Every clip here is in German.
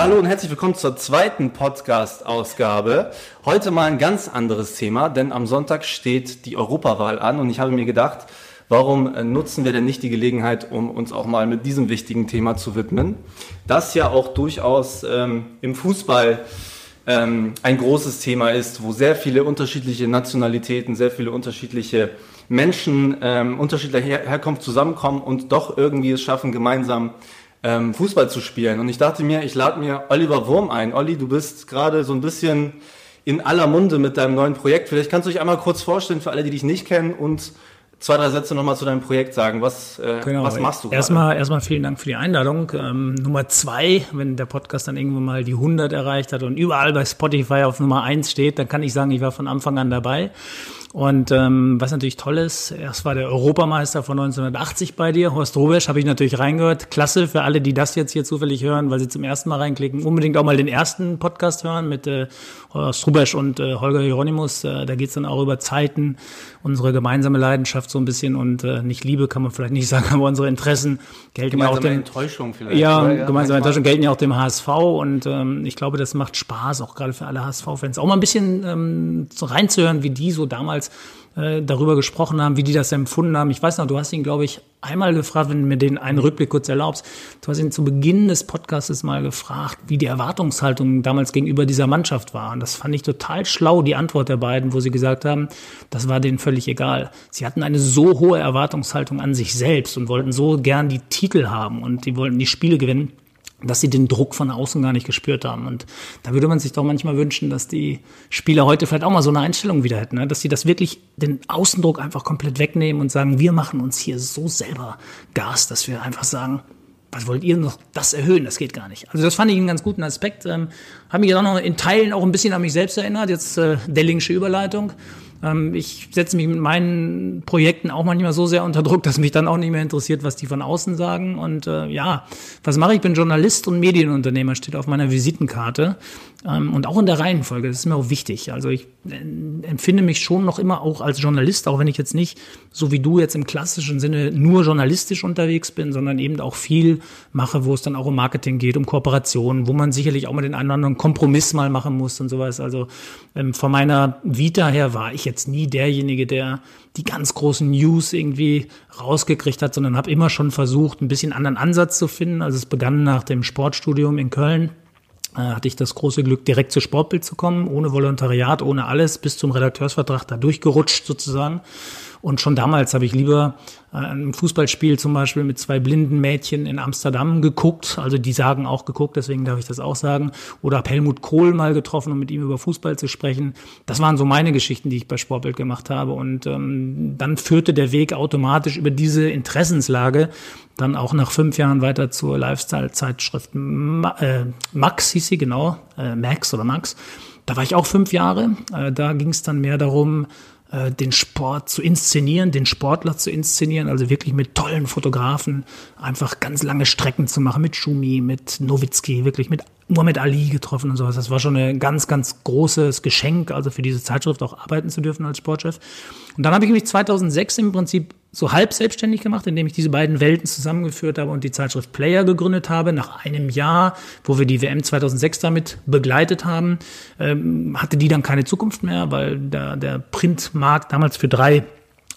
Ja, hallo und herzlich willkommen zur zweiten Podcast-Ausgabe. Heute mal ein ganz anderes Thema, denn am Sonntag steht die Europawahl an und ich habe mir gedacht, warum nutzen wir denn nicht die Gelegenheit, um uns auch mal mit diesem wichtigen Thema zu widmen, das ja auch durchaus ähm, im Fußball ähm, ein großes Thema ist, wo sehr viele unterschiedliche Nationalitäten, sehr viele unterschiedliche Menschen ähm, unterschiedlicher Her Herkunft zusammenkommen und doch irgendwie es schaffen, gemeinsam ähm, Fußball zu spielen. Und ich dachte mir, ich lade mir Oliver Wurm ein. Olli, du bist gerade so ein bisschen in aller Munde mit deinem neuen Projekt. Vielleicht kannst du dich einmal kurz vorstellen für alle, die dich nicht kennen und zwei, drei Sätze nochmal zu deinem Projekt sagen. Was, äh, genau. was machst du Erstmal, erstmal vielen Dank für die Einladung. Ähm, Nummer zwei, wenn der Podcast dann irgendwann mal die 100 erreicht hat und überall bei Spotify auf Nummer eins steht, dann kann ich sagen, ich war von Anfang an dabei. Und ähm, was natürlich toll ist, erst war der Europameister von 1980 bei dir, Horst Rubesch, habe ich natürlich reingehört. Klasse für alle, die das jetzt hier zufällig hören, weil sie zum ersten Mal reinklicken. Unbedingt auch mal den ersten Podcast hören mit äh, Horst Rubesch und äh, Holger Hieronymus. Äh, da geht's dann auch über Zeiten, unsere gemeinsame Leidenschaft so ein bisschen und äh, nicht Liebe kann man vielleicht nicht sagen, aber unsere Interessen gelten ja auch dem Enttäuschung vielleicht. Ja, ja gemeinsame Enttäuschung gelten ja auch dem HSV und ähm, ich glaube, das macht Spaß, auch gerade für alle HSV-Fans, auch mal ein bisschen ähm, so reinzuhören, wie die so damals äh, darüber gesprochen haben, wie die das empfunden haben. Ich weiß noch, du hast ihn, glaube ich, einmal gefragt, wenn du mir den einen Rückblick kurz erlaubst. Du hast ihn zu Beginn des Podcasts mal gefragt, wie die Erwartungshaltung damals gegenüber dieser Mannschaft war. Und das fand ich total schlau, die Antwort der beiden, wo sie gesagt haben, das war denen völlig egal. Sie hatten eine so hohe Erwartungshaltung an sich selbst und wollten so gern die Titel haben und die wollten die Spiele gewinnen dass sie den Druck von außen gar nicht gespürt haben. Und da würde man sich doch manchmal wünschen, dass die Spieler heute vielleicht auch mal so eine Einstellung wieder hätten, ne? dass sie das wirklich den Außendruck einfach komplett wegnehmen und sagen, wir machen uns hier so selber Gas, dass wir einfach sagen, was wollt ihr noch das erhöhen? Das geht gar nicht. Also das fand ich einen ganz guten Aspekt. Ähm, Habe mich dann auch noch in Teilen auch ein bisschen an mich selbst erinnert. Jetzt äh, Dellingsche Überleitung. Ähm, ich setze mich mit meinen Projekten auch manchmal so sehr unter Druck, dass mich dann auch nicht mehr interessiert, was die von außen sagen. Und äh, ja, was mache ich? Ich bin Journalist und Medienunternehmer, steht auf meiner Visitenkarte. Ähm, und auch in der Reihenfolge, das ist mir auch wichtig. Also ich äh, empfinde mich schon noch immer auch als Journalist, auch wenn ich jetzt nicht, so wie du jetzt im klassischen Sinne, nur journalistisch unterwegs bin, sondern eben auch viel mache, wo es dann auch um Marketing geht, um Kooperationen, wo man sicherlich auch mal den einen oder anderen Kompromiss mal machen muss und sowas. Also ähm, von meiner Vita her war ich jetzt nie derjenige, der die ganz großen News irgendwie rausgekriegt hat, sondern habe immer schon versucht, ein bisschen anderen Ansatz zu finden. Also es begann nach dem Sportstudium in Köln äh, hatte ich das große Glück, direkt zu Sportbild zu kommen, ohne Volontariat, ohne alles, bis zum Redakteursvertrag da durchgerutscht sozusagen. Und schon damals habe ich lieber äh, ein Fußballspiel zum Beispiel mit zwei blinden Mädchen in Amsterdam geguckt. Also die sagen auch geguckt, deswegen darf ich das auch sagen. Oder habe Helmut Kohl mal getroffen, um mit ihm über Fußball zu sprechen. Das waren so meine Geschichten, die ich bei Sportbild gemacht habe. Und ähm, dann führte der Weg automatisch über diese Interessenslage dann auch nach fünf Jahren weiter zur Lifestyle-Zeitschrift äh, Max hieß sie, genau, äh, Max oder Max. Da war ich auch fünf Jahre. Da ging es dann mehr darum, äh, den Sport zu inszenieren, den Sportler zu inszenieren, also wirklich mit tollen Fotografen einfach ganz lange Strecken zu machen, mit Schumi, mit Nowitzki, wirklich mit Muhammad Ali getroffen und sowas. Das war schon ein ganz, ganz großes Geschenk, also für diese Zeitschrift auch arbeiten zu dürfen als Sportchef. Und dann habe ich mich 2006 im Prinzip so halb selbstständig gemacht, indem ich diese beiden Welten zusammengeführt habe und die Zeitschrift Player gegründet habe. Nach einem Jahr, wo wir die WM 2006 damit begleitet haben, ähm, hatte die dann keine Zukunft mehr, weil der, der Printmarkt damals für drei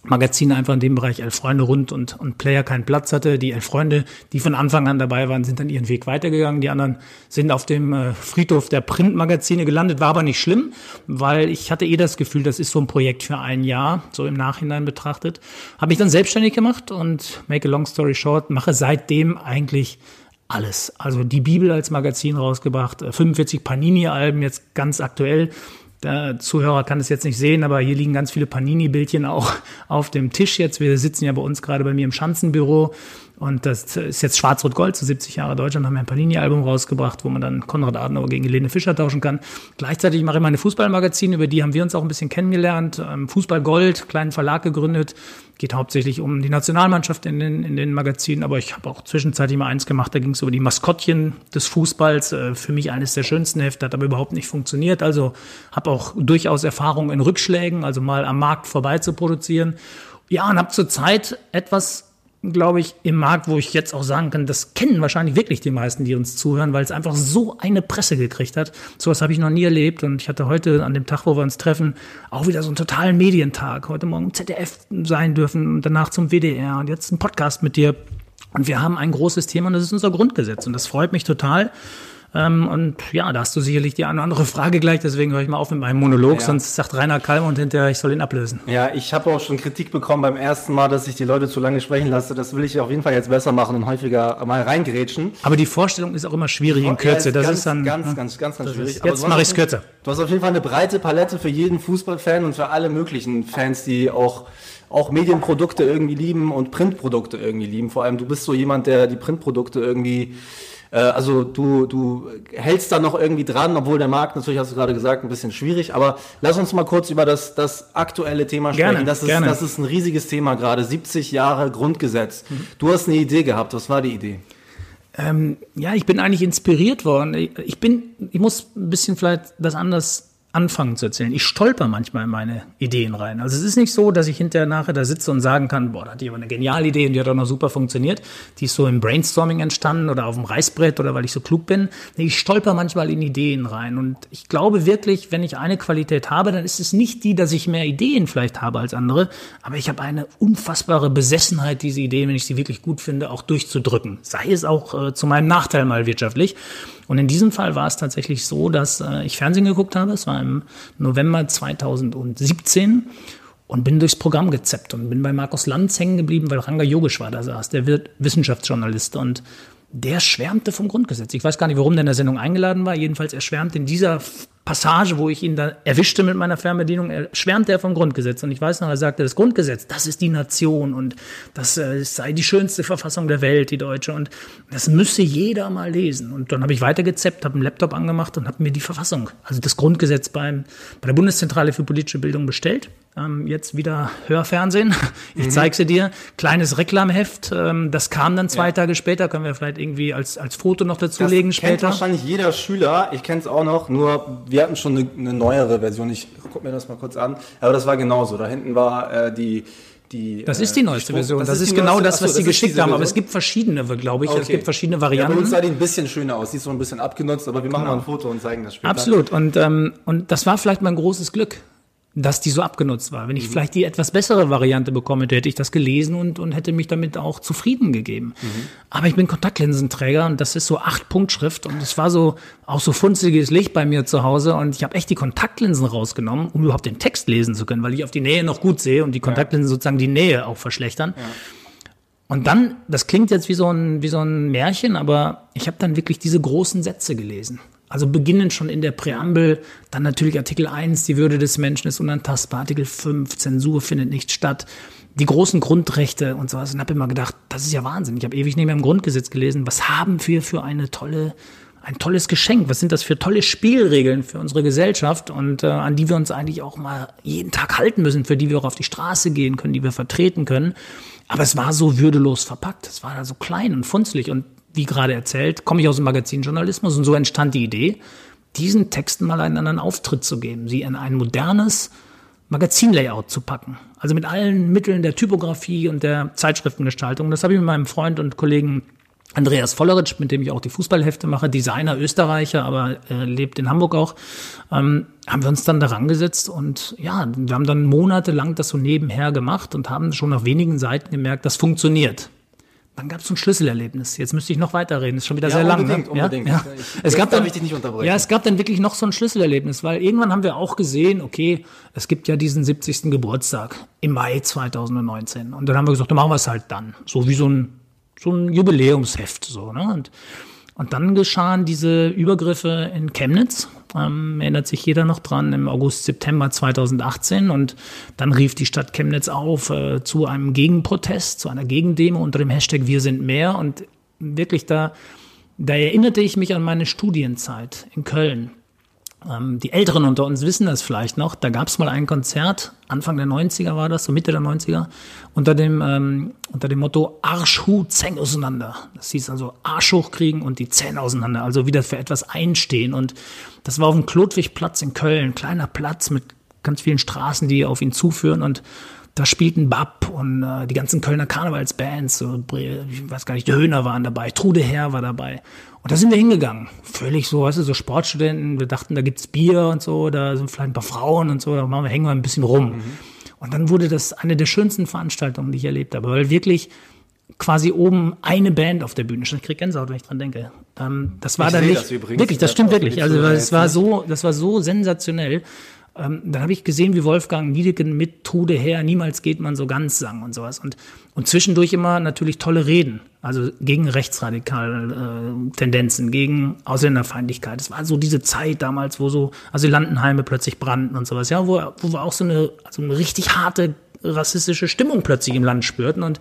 Magazine einfach in dem Bereich Elf Freunde rund und, und Player keinen Platz hatte. Die Elf Freunde, die von Anfang an dabei waren, sind dann ihren Weg weitergegangen. Die anderen sind auf dem äh, Friedhof der Printmagazine gelandet. War aber nicht schlimm, weil ich hatte eh das Gefühl, das ist so ein Projekt für ein Jahr, so im Nachhinein betrachtet. Habe ich dann selbstständig gemacht und make a long story short, mache seitdem eigentlich alles. Also die Bibel als Magazin rausgebracht, 45 äh, Panini-Alben jetzt ganz aktuell der Zuhörer kann es jetzt nicht sehen, aber hier liegen ganz viele Panini-Bildchen auch auf dem Tisch jetzt. Wir sitzen ja bei uns gerade bei mir im Schanzenbüro und das ist jetzt Schwarz-Rot-Gold, zu 70 Jahre Deutschland haben wir ein Panini-Album rausgebracht, wo man dann Konrad Adenauer gegen Helene Fischer tauschen kann. Gleichzeitig mache ich meine Fußballmagazine, über die haben wir uns auch ein bisschen kennengelernt. Ähm, Fußball Gold, kleinen Verlag gegründet. Geht hauptsächlich um die Nationalmannschaft in den, in den Magazinen, aber ich habe auch zwischenzeitlich mal eins gemacht, da ging es über die Maskottchen des Fußballs. Äh, für mich eines der schönsten Hefte, hat aber überhaupt nicht funktioniert. Also habe auch durchaus Erfahrung in Rückschlägen, also mal am Markt vorbei zu produzieren. Ja, und habe zurzeit etwas glaube ich, im Markt, wo ich jetzt auch sagen kann, das kennen wahrscheinlich wirklich die meisten, die uns zuhören, weil es einfach so eine Presse gekriegt hat. Sowas habe ich noch nie erlebt und ich hatte heute an dem Tag, wo wir uns treffen, auch wieder so einen totalen Medientag. Heute Morgen ZDF sein dürfen und danach zum WDR und jetzt ein Podcast mit dir. Und wir haben ein großes Thema und das ist unser Grundgesetz und das freut mich total. Ähm, und ja, da hast du sicherlich die eine oder andere Frage gleich, deswegen höre ich mal auf mit meinem Monolog, ja. sonst sagt Rainer Kalm und hinterher, ich soll ihn ablösen. Ja, ich habe auch schon Kritik bekommen beim ersten Mal, dass ich die Leute zu lange sprechen lasse. Das will ich auf jeden Fall jetzt besser machen und häufiger mal reingrätschen. Aber die Vorstellung ist auch immer schwierig in Kürze. Ja, das ganz, ist dann ganz, ne? ganz, ganz, ganz, schwierig. Jetzt mache ich es kürzer. Du hast auf jeden Fall eine breite Palette für jeden Fußballfan und für alle möglichen Fans, die auch auch Medienprodukte irgendwie lieben und Printprodukte irgendwie lieben. Vor allem du bist so jemand, der die Printprodukte irgendwie äh, also du, du hältst da noch irgendwie dran, obwohl der Markt natürlich, hast du gerade gesagt, ein bisschen schwierig. Aber lass uns mal kurz über das, das aktuelle Thema sprechen. Gerne, das, ist, gerne. das ist ein riesiges Thema gerade. 70 Jahre Grundgesetz. Mhm. Du hast eine Idee gehabt. Was war die Idee? Ähm, ja, ich bin eigentlich inspiriert worden. Ich bin, ich muss ein bisschen vielleicht das anders anfangen zu erzählen. Ich stolper manchmal in meine Ideen rein. Also es ist nicht so, dass ich hinterher nachher da sitze und sagen kann, boah, da hat aber eine geniale Idee und die hat auch noch super funktioniert. Die ist so im Brainstorming entstanden oder auf dem Reißbrett oder weil ich so klug bin. Ich stolper manchmal in Ideen rein. Und ich glaube wirklich, wenn ich eine Qualität habe, dann ist es nicht die, dass ich mehr Ideen vielleicht habe als andere, aber ich habe eine unfassbare Besessenheit, diese Ideen, wenn ich sie wirklich gut finde, auch durchzudrücken. Sei es auch äh, zu meinem Nachteil mal wirtschaftlich. Und in diesem Fall war es tatsächlich so, dass äh, ich Fernsehen geguckt habe. Es war im November 2017 und bin durchs Programm gezeppt und bin bei Markus Lanz hängen geblieben, weil Ranga Yogeshwar da saß, der wird Wissenschaftsjournalist und der schwärmte vom Grundgesetz. Ich weiß gar nicht, warum der in der Sendung eingeladen war. Jedenfalls, er schwärmt in dieser Passage, wo ich ihn da erwischte mit meiner Fernbedienung, er schwärmt er vom Grundgesetz. Und ich weiß noch, er sagte, das Grundgesetz, das ist die Nation und das äh, sei die schönste Verfassung der Welt, die deutsche. Und das müsse jeder mal lesen. Und dann habe ich weitergezeppt, habe einen Laptop angemacht und habe mir die Verfassung, also das Grundgesetz beim, bei der Bundeszentrale für politische Bildung bestellt ähm, jetzt wieder Hörfernsehen. Ich mhm. zeige sie dir. Kleines Reklamheft. Ähm, das kam dann zwei ja. Tage später. Können wir vielleicht irgendwie als, als Foto noch dazulegen das später. Kennt wahrscheinlich jeder Schüler. Ich kenne es auch noch. Nur wir hatten schon eine, eine neuere Version. Ich gucke mir das mal kurz an. Aber das war genauso. Da hinten war äh, die die, das ist die äh, neueste die Version. Das, das ist, ist genau das, was Achso, die geschickt haben. Aber es gibt verschiedene, glaube ich. Okay. Es gibt verschiedene Varianten. Ja, bei uns sah die ein bisschen schöner aus. Die ist so ein bisschen abgenutzt, aber wir machen genau. mal ein Foto und zeigen das später. Absolut. Und, ähm, und das war vielleicht mein großes Glück dass die so abgenutzt war. Wenn ich mhm. vielleicht die etwas bessere Variante bekommen hätte, hätte ich das gelesen und, und hätte mich damit auch zufrieden gegeben. Mhm. Aber ich bin Kontaktlinsenträger und das ist so acht Punktschrift und es war so auch so funzeliges Licht bei mir zu Hause und ich habe echt die Kontaktlinsen rausgenommen, um überhaupt den Text lesen zu können, weil ich auf die Nähe noch gut sehe und die Kontaktlinsen ja. sozusagen die Nähe auch verschlechtern. Ja. Und dann, das klingt jetzt wie so ein, wie so ein Märchen, aber ich habe dann wirklich diese großen Sätze gelesen. Also beginnend schon in der Präambel, dann natürlich Artikel 1, die Würde des Menschen ist unantastbar, Artikel 5, Zensur findet nicht statt, die großen Grundrechte und sowas. Und habe immer gedacht, das ist ja Wahnsinn. Ich habe ewig nicht mehr im Grundgesetz gelesen. Was haben wir für eine tolle, ein tolles Geschenk? Was sind das für tolle Spielregeln für unsere Gesellschaft und äh, an die wir uns eigentlich auch mal jeden Tag halten müssen, für die wir auch auf die Straße gehen können, die wir vertreten können. Aber es war so würdelos verpackt. Es war da so klein und funzlig und wie gerade erzählt, komme ich aus dem Magazinjournalismus und so entstand die Idee, diesen Texten mal einen anderen Auftritt zu geben, sie in ein modernes Magazinlayout zu packen. Also mit allen Mitteln der Typografie und der Zeitschriftengestaltung. Das habe ich mit meinem Freund und Kollegen Andreas Volleritsch, mit dem ich auch die Fußballhefte mache, Designer, Österreicher, aber äh, lebt in Hamburg auch, ähm, haben wir uns dann daran gesetzt und ja, wir haben dann monatelang das so nebenher gemacht und haben schon nach wenigen Seiten gemerkt, das funktioniert. Dann gab es so ein Schlüsselerlebnis. Jetzt müsste ich noch weiterreden. Das ist schon wieder ja, sehr lang. Ne? Unbedingt, ja? Ich, es gab dann, nicht unterbrechen. Ja, es gab dann wirklich noch so ein Schlüsselerlebnis, weil irgendwann haben wir auch gesehen, okay, es gibt ja diesen 70. Geburtstag im Mai 2019. Und dann haben wir gesagt, dann machen wir es halt dann. So wie so ein, so ein Jubiläumsheft. So, ne? Und und dann geschahen diese Übergriffe in Chemnitz, ähm, erinnert sich jeder noch dran, im August, September 2018. Und dann rief die Stadt Chemnitz auf äh, zu einem Gegenprotest, zu einer Gegendemo unter dem Hashtag Wir sind mehr. Und wirklich da, da erinnerte ich mich an meine Studienzeit in Köln. Ähm, die Älteren unter uns wissen das vielleicht noch. Da gab es mal ein Konzert, Anfang der 90er war das, so Mitte der 90er, unter dem, ähm, unter dem Motto Arsch, Hu, Zähne auseinander. Das hieß also Arsch hochkriegen und die Zähne auseinander, also wieder für etwas einstehen. Und das war auf dem Klotwigplatz in Köln, kleiner Platz mit ganz vielen Straßen, die auf ihn zuführen. Und da spielten Bab und äh, die ganzen Kölner Karnevalsbands, so, ich weiß gar nicht, die Höhner waren dabei, Trude Herr war dabei. Und da sind wir hingegangen. Völlig so, weißt du, so Sportstudenten, wir dachten, da gibt's Bier und so, da sind vielleicht ein paar Frauen und so, da machen wir, hängen wir ein bisschen rum. Mhm. Und dann wurde das eine der schönsten Veranstaltungen, die ich erlebt habe, weil wirklich quasi oben eine Band auf der Bühne stand. Ich krieg Gänsehaut, wenn ich dran denke. Ähm, das war ich dann nicht, das wirklich, das stimmt wirklich. Also das war so, das war so sensationell. Ähm, dann habe ich gesehen, wie Wolfgang Wiedeken mit Trude her, niemals geht man so ganz sang und sowas. Und, und zwischendurch immer natürlich tolle Reden, also gegen rechtsradikale äh, Tendenzen, gegen Ausländerfeindlichkeit. Es war so diese Zeit damals, wo so Asylantenheime plötzlich brannten und sowas, ja, wo, wo wir auch so eine, also eine richtig harte rassistische Stimmung plötzlich im Land spürten und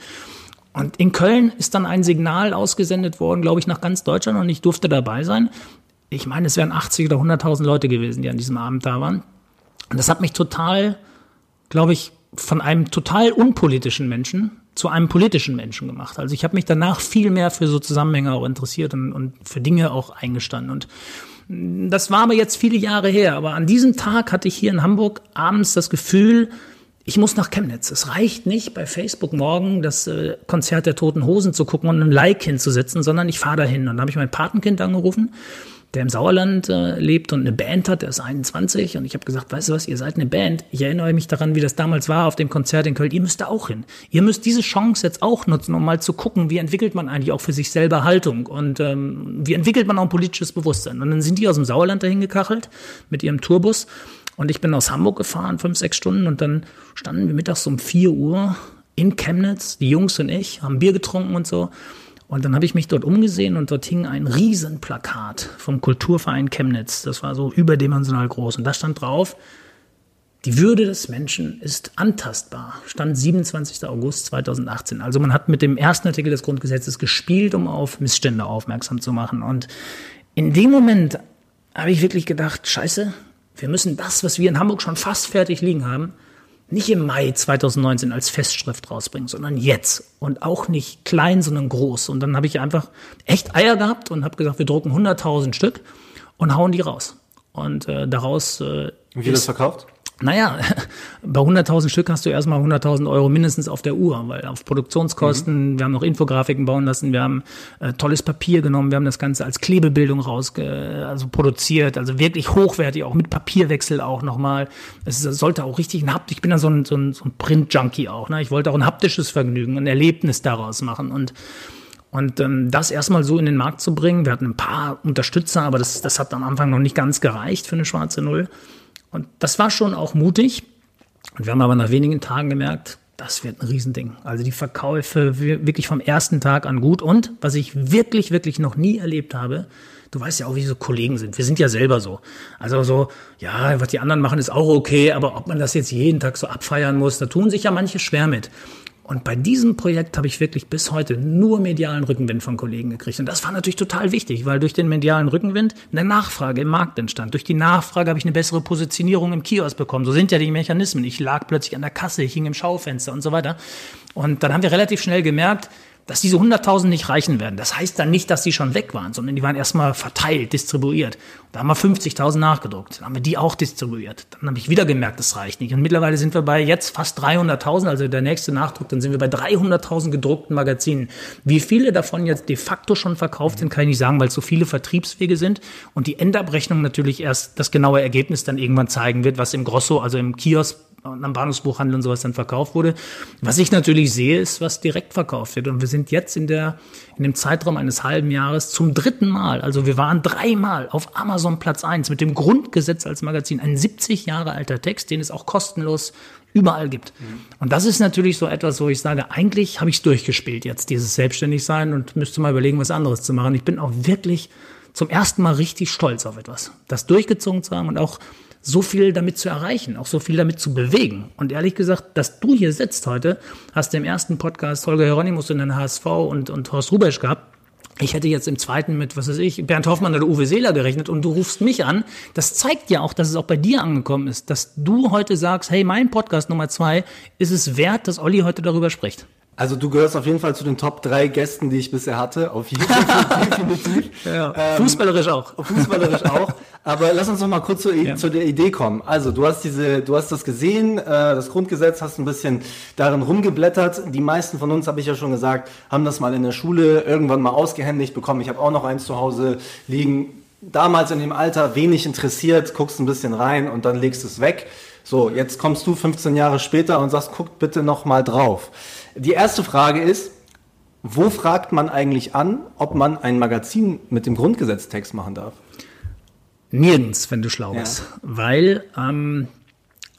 und in Köln ist dann ein Signal ausgesendet worden, glaube ich, nach ganz Deutschland und ich durfte dabei sein. Ich meine, es wären 80 oder 100.000 Leute gewesen, die an diesem Abend da waren. Und das hat mich total, glaube ich, von einem total unpolitischen Menschen zu einem politischen Menschen gemacht. Also ich habe mich danach viel mehr für so Zusammenhänge auch interessiert und, und für Dinge auch eingestanden. Und das war aber jetzt viele Jahre her. Aber an diesem Tag hatte ich hier in Hamburg abends das Gefühl, ich muss nach Chemnitz. Es reicht nicht, bei Facebook morgen das äh, Konzert der Toten Hosen zu gucken und ein Like hinzusetzen, sondern ich fahre dahin. Und dann habe ich mein Patenkind angerufen, der im Sauerland äh, lebt und eine Band hat, der ist 21. Und ich habe gesagt, weißt du was, ihr seid eine Band. Ich erinnere mich daran, wie das damals war auf dem Konzert in Köln. Ihr müsst da auch hin. Ihr müsst diese Chance jetzt auch nutzen, um mal zu gucken, wie entwickelt man eigentlich auch für sich selber Haltung und ähm, wie entwickelt man auch ein politisches Bewusstsein. Und dann sind die aus dem Sauerland dahin gekachelt mit ihrem Tourbus. Und ich bin aus Hamburg gefahren, fünf, sechs Stunden, und dann standen wir mittags um vier Uhr in Chemnitz, die Jungs und ich, haben Bier getrunken und so. Und dann habe ich mich dort umgesehen und dort hing ein Riesenplakat vom Kulturverein Chemnitz. Das war so überdimensional groß. Und da stand drauf, die Würde des Menschen ist antastbar. Stand 27. August 2018. Also man hat mit dem ersten Artikel des Grundgesetzes gespielt, um auf Missstände aufmerksam zu machen. Und in dem Moment habe ich wirklich gedacht, scheiße, wir müssen das, was wir in Hamburg schon fast fertig liegen haben, nicht im Mai 2019 als Festschrift rausbringen, sondern jetzt. Und auch nicht klein, sondern groß. Und dann habe ich einfach echt Eier gehabt und habe gesagt, wir drucken 100.000 Stück und hauen die raus. Und äh, daraus. Äh, Wie viel ist das verkauft? Naja, bei 100.000 Stück hast du erstmal 100.000 Euro mindestens auf der Uhr, weil auf Produktionskosten, mhm. wir haben noch Infografiken bauen lassen, wir haben äh, tolles Papier genommen, wir haben das Ganze als Klebebildung raus, also produziert, also wirklich hochwertig, auch mit Papierwechsel auch nochmal. Es sollte auch richtig ein Hapt, ich bin da so ein, so ein, so ein Print-Junkie auch, ne? ich wollte auch ein haptisches Vergnügen, ein Erlebnis daraus machen und und ähm, das erstmal so in den Markt zu bringen, wir hatten ein paar Unterstützer, aber das, das hat am Anfang noch nicht ganz gereicht für eine schwarze Null. Und das war schon auch mutig. Und wir haben aber nach wenigen Tagen gemerkt, das wird ein Riesending. Also die Verkäufe wirklich vom ersten Tag an gut. Und was ich wirklich, wirklich noch nie erlebt habe, du weißt ja auch, wie so Kollegen sind. Wir sind ja selber so. Also so, ja, was die anderen machen, ist auch okay, aber ob man das jetzt jeden Tag so abfeiern muss, da tun sich ja manche schwer mit. Und bei diesem Projekt habe ich wirklich bis heute nur medialen Rückenwind von Kollegen gekriegt. Und das war natürlich total wichtig, weil durch den medialen Rückenwind eine Nachfrage im Markt entstand. Durch die Nachfrage habe ich eine bessere Positionierung im Kiosk bekommen. So sind ja die Mechanismen. Ich lag plötzlich an der Kasse, ich hing im Schaufenster und so weiter. Und dann haben wir relativ schnell gemerkt, dass diese 100.000 nicht reichen werden. Das heißt dann nicht, dass die schon weg waren, sondern die waren erstmal verteilt, distribuiert. Da haben wir 50.000 nachgedruckt. Dann haben wir die auch distribuiert. Dann habe ich wieder gemerkt, das reicht nicht. Und mittlerweile sind wir bei jetzt fast 300.000, also der nächste Nachdruck, dann sind wir bei 300.000 gedruckten Magazinen. Wie viele davon jetzt de facto schon verkauft sind, kann ich nicht sagen, weil es so viele Vertriebswege sind und die Endabrechnung natürlich erst das genaue Ergebnis dann irgendwann zeigen wird, was im Grosso, also im Kiosk am Bahnhofsbuchhandel und sowas dann verkauft wurde. Was ich natürlich sehe, ist, was direkt verkauft wird. Und wir sind jetzt in der, in dem Zeitraum eines halben Jahres zum dritten Mal, also wir waren dreimal auf Amazon Platz eins mit dem Grundgesetz als Magazin. Ein 70 Jahre alter Text, den es auch kostenlos überall gibt. Mhm. Und das ist natürlich so etwas, wo ich sage, eigentlich habe ich es durchgespielt jetzt, dieses Selbstständigsein und müsste mal überlegen, was anderes zu machen. Ich bin auch wirklich zum ersten Mal richtig stolz auf etwas, das durchgezogen zu haben und auch so viel damit zu erreichen, auch so viel damit zu bewegen. Und ehrlich gesagt, dass du hier sitzt heute, hast im ersten Podcast Holger Hieronymus in den HSV und, und Horst Rubesch gehabt. Ich hätte jetzt im zweiten mit, was weiß ich, Bernd Hoffmann oder Uwe Seeler gerechnet und du rufst mich an. Das zeigt ja auch, dass es auch bei dir angekommen ist, dass du heute sagst, hey, mein Podcast Nummer zwei ist es wert, dass Olli heute darüber spricht. Also du gehörst auf jeden Fall zu den Top drei Gästen, die ich bisher hatte. Auf jeden Fall definitiv. Ja, ähm, fußballerisch auch. Fußballerisch auch. Aber lass uns noch mal kurz zu, ja. zu, der Idee kommen. Also du hast diese, du hast das gesehen, äh, das Grundgesetz, hast ein bisschen darin rumgeblättert. Die meisten von uns, habe ich ja schon gesagt, haben das mal in der Schule irgendwann mal ausgehändigt bekommen. Ich habe auch noch eins zu Hause liegen. Damals in dem Alter wenig interessiert, guckst ein bisschen rein und dann legst es weg. So, jetzt kommst du 15 Jahre später und sagst, guckt bitte noch mal drauf. Die erste Frage ist, wo fragt man eigentlich an, ob man ein Magazin mit dem Grundgesetztext machen darf? Nirgends, wenn du schlau bist. Ja. Weil ähm,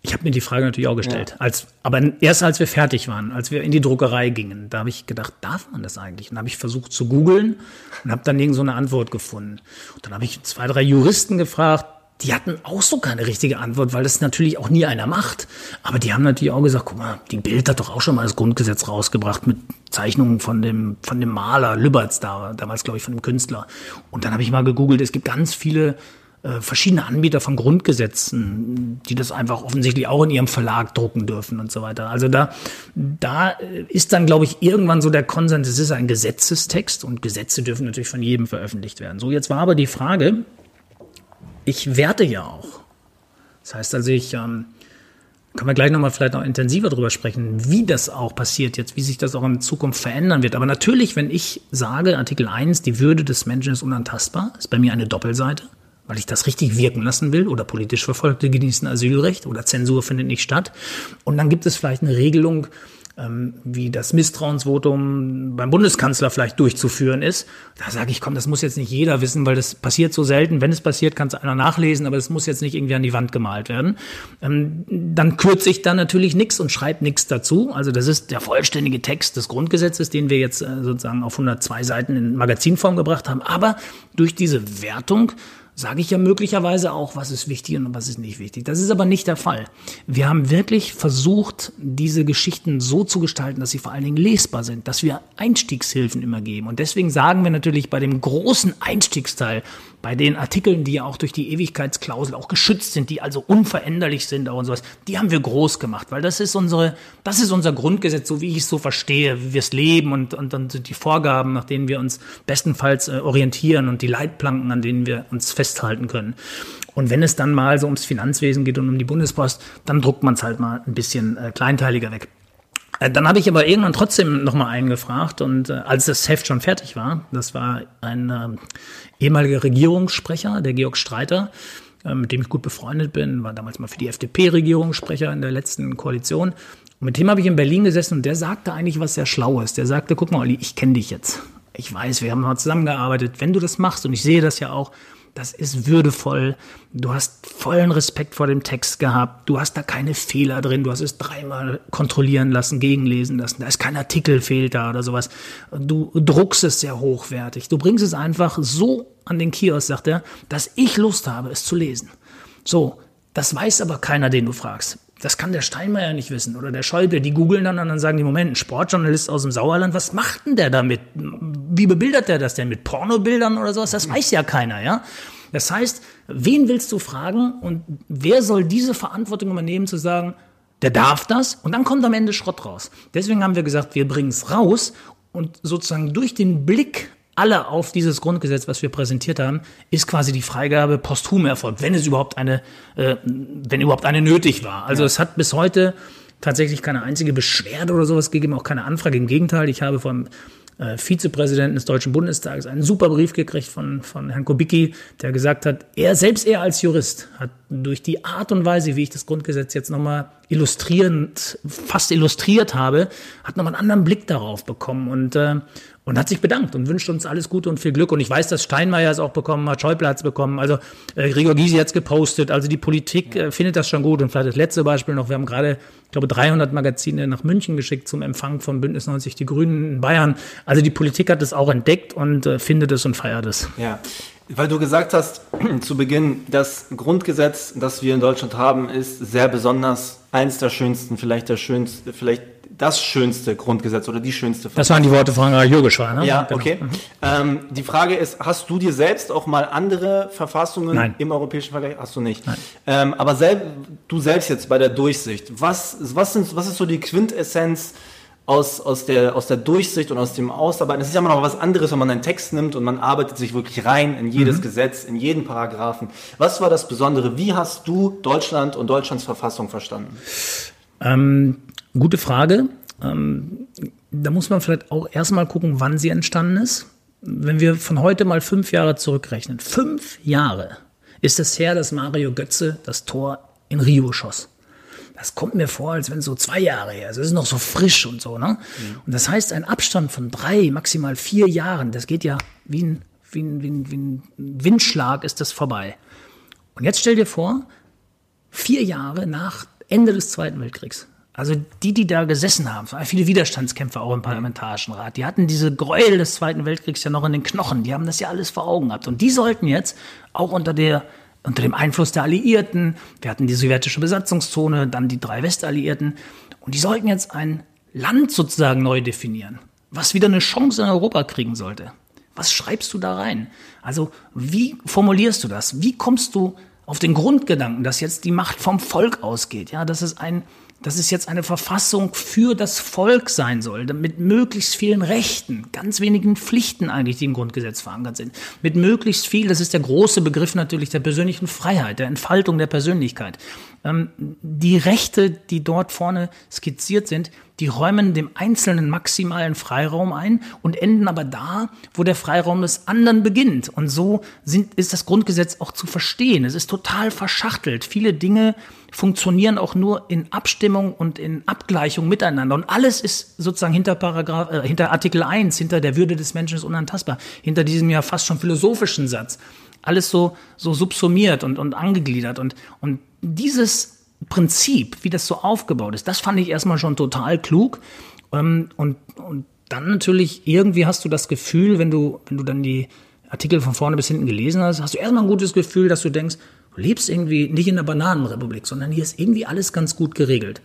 ich habe mir die Frage natürlich auch gestellt. Ja. Als, aber erst als wir fertig waren, als wir in die Druckerei gingen, da habe ich gedacht, darf man das eigentlich? Und habe ich versucht zu googeln und habe dann irgend so eine Antwort gefunden. Und dann habe ich zwei, drei Juristen gefragt, die hatten auch so keine richtige Antwort, weil das natürlich auch nie einer macht. Aber die haben natürlich auch gesagt, guck mal, die Bild hat doch auch schon mal das Grundgesetz rausgebracht mit Zeichnungen von dem, von dem Maler Lüberts da, damals glaube ich von dem Künstler. Und dann habe ich mal gegoogelt, es gibt ganz viele äh, verschiedene Anbieter von Grundgesetzen, die das einfach offensichtlich auch in ihrem Verlag drucken dürfen und so weiter. Also da, da ist dann, glaube ich, irgendwann so der Konsens, es ist ein Gesetzestext und Gesetze dürfen natürlich von jedem veröffentlicht werden. So, jetzt war aber die Frage, ich werte ja auch. Das heißt also, ich ähm, können wir gleich nochmal vielleicht noch intensiver drüber sprechen, wie das auch passiert jetzt, wie sich das auch in Zukunft verändern wird. Aber natürlich, wenn ich sage, Artikel 1, die Würde des Menschen ist unantastbar, ist bei mir eine Doppelseite, weil ich das richtig wirken lassen will, oder politisch Verfolgte genießen Asylrecht, oder Zensur findet nicht statt. Und dann gibt es vielleicht eine Regelung, wie das Misstrauensvotum beim Bundeskanzler vielleicht durchzuführen ist. Da sage ich, komm, das muss jetzt nicht jeder wissen, weil das passiert so selten. Wenn es passiert, kann es einer nachlesen, aber es muss jetzt nicht irgendwie an die Wand gemalt werden. Ähm, dann kürze ich dann natürlich nichts und schreibe nichts dazu. Also das ist der vollständige Text des Grundgesetzes, den wir jetzt äh, sozusagen auf 102 Seiten in Magazinform gebracht haben. Aber durch diese Wertung sage ich ja möglicherweise auch, was ist wichtig und was ist nicht wichtig. Das ist aber nicht der Fall. Wir haben wirklich versucht, diese Geschichten so zu gestalten, dass sie vor allen Dingen lesbar sind, dass wir Einstiegshilfen immer geben. Und deswegen sagen wir natürlich bei dem großen Einstiegsteil, bei den Artikeln, die ja auch durch die Ewigkeitsklausel auch geschützt sind, die also unveränderlich sind auch und sowas, die haben wir groß gemacht, weil das ist unsere, das ist unser Grundgesetz, so wie ich es so verstehe, wie wir es leben und, und dann sind die Vorgaben, nach denen wir uns bestenfalls äh, orientieren und die Leitplanken, an denen wir uns festhalten können. Und wenn es dann mal so ums Finanzwesen geht und um die Bundespost, dann druckt man es halt mal ein bisschen äh, kleinteiliger weg. Äh, dann habe ich aber irgendwann trotzdem noch mal einen gefragt und äh, als das Heft schon fertig war, das war ein äh, ehemaliger Regierungssprecher, der Georg Streiter, äh, mit dem ich gut befreundet bin, war damals mal für die FDP Regierungssprecher in der letzten Koalition. Und mit dem habe ich in Berlin gesessen und der sagte eigentlich was sehr Schlaues. Der sagte, guck mal, Olli, ich kenne dich jetzt. Ich weiß, wir haben mal zusammengearbeitet. Wenn du das machst, und ich sehe das ja auch, das ist würdevoll. Du hast vollen Respekt vor dem Text gehabt. Du hast da keine Fehler drin. Du hast es dreimal kontrollieren lassen, gegenlesen lassen. Da ist kein Artikel fehlt da oder sowas. Du druckst es sehr hochwertig. Du bringst es einfach so an den Kiosk, sagt er, dass ich Lust habe, es zu lesen. So. Das weiß aber keiner, den du fragst. Das kann der Steinmeier nicht wissen oder der Schäuble. Die googeln dann und dann sagen die, Moment, ein Sportjournalist aus dem Sauerland, was macht denn der damit? Wie bebildert der das denn? Mit Pornobildern oder sowas? Das weiß ja keiner, ja? Das heißt, wen willst du fragen und wer soll diese Verantwortung übernehmen zu sagen, der darf das und dann kommt am Ende Schrott raus. Deswegen haben wir gesagt, wir bringen es raus und sozusagen durch den Blick alle auf dieses Grundgesetz, was wir präsentiert haben, ist quasi die Freigabe posthum erfolgt, wenn es überhaupt eine, äh, wenn überhaupt eine nötig war. Also ja. es hat bis heute tatsächlich keine einzige Beschwerde oder sowas gegeben, auch keine Anfrage. Im Gegenteil, ich habe vom äh, Vizepräsidenten des Deutschen Bundestages einen super Brief gekriegt von, von Herrn Kubicki, der gesagt hat, er, selbst er als Jurist, hat durch die Art und Weise, wie ich das Grundgesetz jetzt nochmal illustrierend, fast illustriert habe, hat nochmal einen anderen Blick darauf bekommen und, äh, und hat sich bedankt und wünscht uns alles Gute und viel Glück. Und ich weiß, dass Steinmeier es auch bekommen hat, Schäuble hat es bekommen, also äh, Gregor Gysi hat es gepostet, also die Politik äh, findet das schon gut. Und vielleicht das letzte Beispiel noch, wir haben gerade, ich glaube, 300 Magazine nach München geschickt zum Empfang von Bündnis 90 Die Grünen in Bayern. Also die Politik hat es auch entdeckt und äh, findet es und feiert es. Ja, weil du gesagt hast zu Beginn, das Grundgesetz, das wir in Deutschland haben, ist sehr besonders, eins der schönsten, vielleicht der schönste, vielleicht das schönste Grundgesetz oder die schönste Verfassung. Das waren die Worte von Jürgeschwar, ne? Ja, genau. okay. Mhm. Ähm, die Frage ist, hast du dir selbst auch mal andere Verfassungen Nein. im europäischen Vergleich? Hast du nicht. Ähm, aber selb, du selbst jetzt bei der Durchsicht, was, was, sind, was ist so die Quintessenz aus, aus, der, aus der Durchsicht und aus dem Ausarbeiten. Es ist ja immer noch was anderes, wenn man einen Text nimmt und man arbeitet sich wirklich rein in jedes mhm. Gesetz, in jeden Paragraphen. Was war das Besondere? Wie hast du Deutschland und Deutschlands Verfassung verstanden? Ähm, gute Frage. Ähm, da muss man vielleicht auch erstmal gucken, wann sie entstanden ist. Wenn wir von heute mal fünf Jahre zurückrechnen, fünf Jahre ist es her, dass Mario Götze das Tor in Rio schoss das kommt mir vor, als wenn es so zwei Jahre her ist. Es ist noch so frisch und so, ne? Mhm. Und das heißt, ein Abstand von drei, maximal vier Jahren, das geht ja wie ein, wie ein, wie ein, wie ein Windschlag ist das vorbei. Und jetzt stell dir vor, vier Jahre nach Ende des Zweiten Weltkriegs. Also die, die da gesessen haben, viele Widerstandskämpfer auch im Parlamentarischen Rat, die hatten diese Gräuel des Zweiten Weltkriegs ja noch in den Knochen, die haben das ja alles vor Augen gehabt. Und die sollten jetzt auch unter der unter dem Einfluss der Alliierten. Wir hatten die sowjetische Besatzungszone, dann die drei Westalliierten. Und die sollten jetzt ein Land sozusagen neu definieren, was wieder eine Chance in Europa kriegen sollte. Was schreibst du da rein? Also wie formulierst du das? Wie kommst du auf den Grundgedanken, dass jetzt die Macht vom Volk ausgeht? Ja, dass es ein dass es jetzt eine Verfassung für das Volk sein soll, mit möglichst vielen Rechten, ganz wenigen Pflichten eigentlich, die im Grundgesetz verankert sind. Mit möglichst viel, das ist der große Begriff natürlich der persönlichen Freiheit, der Entfaltung der Persönlichkeit. Ähm, die Rechte, die dort vorne skizziert sind, die räumen dem Einzelnen maximalen Freiraum ein und enden aber da, wo der Freiraum des anderen beginnt. Und so sind, ist das Grundgesetz auch zu verstehen. Es ist total verschachtelt. Viele Dinge funktionieren auch nur in Abstimmung und in Abgleichung miteinander. Und alles ist sozusagen hinter, Paragraph, äh, hinter Artikel 1, hinter der Würde des Menschen ist unantastbar, hinter diesem ja fast schon philosophischen Satz. Alles so, so subsumiert und, und angegliedert. Und, und dieses Prinzip, wie das so aufgebaut ist, das fand ich erstmal schon total klug. Ähm, und, und dann natürlich, irgendwie hast du das Gefühl, wenn du, wenn du dann die Artikel von vorne bis hinten gelesen hast, hast du erstmal ein gutes Gefühl, dass du denkst, du lebst irgendwie nicht in der Bananenrepublik, sondern hier ist irgendwie alles ganz gut geregelt.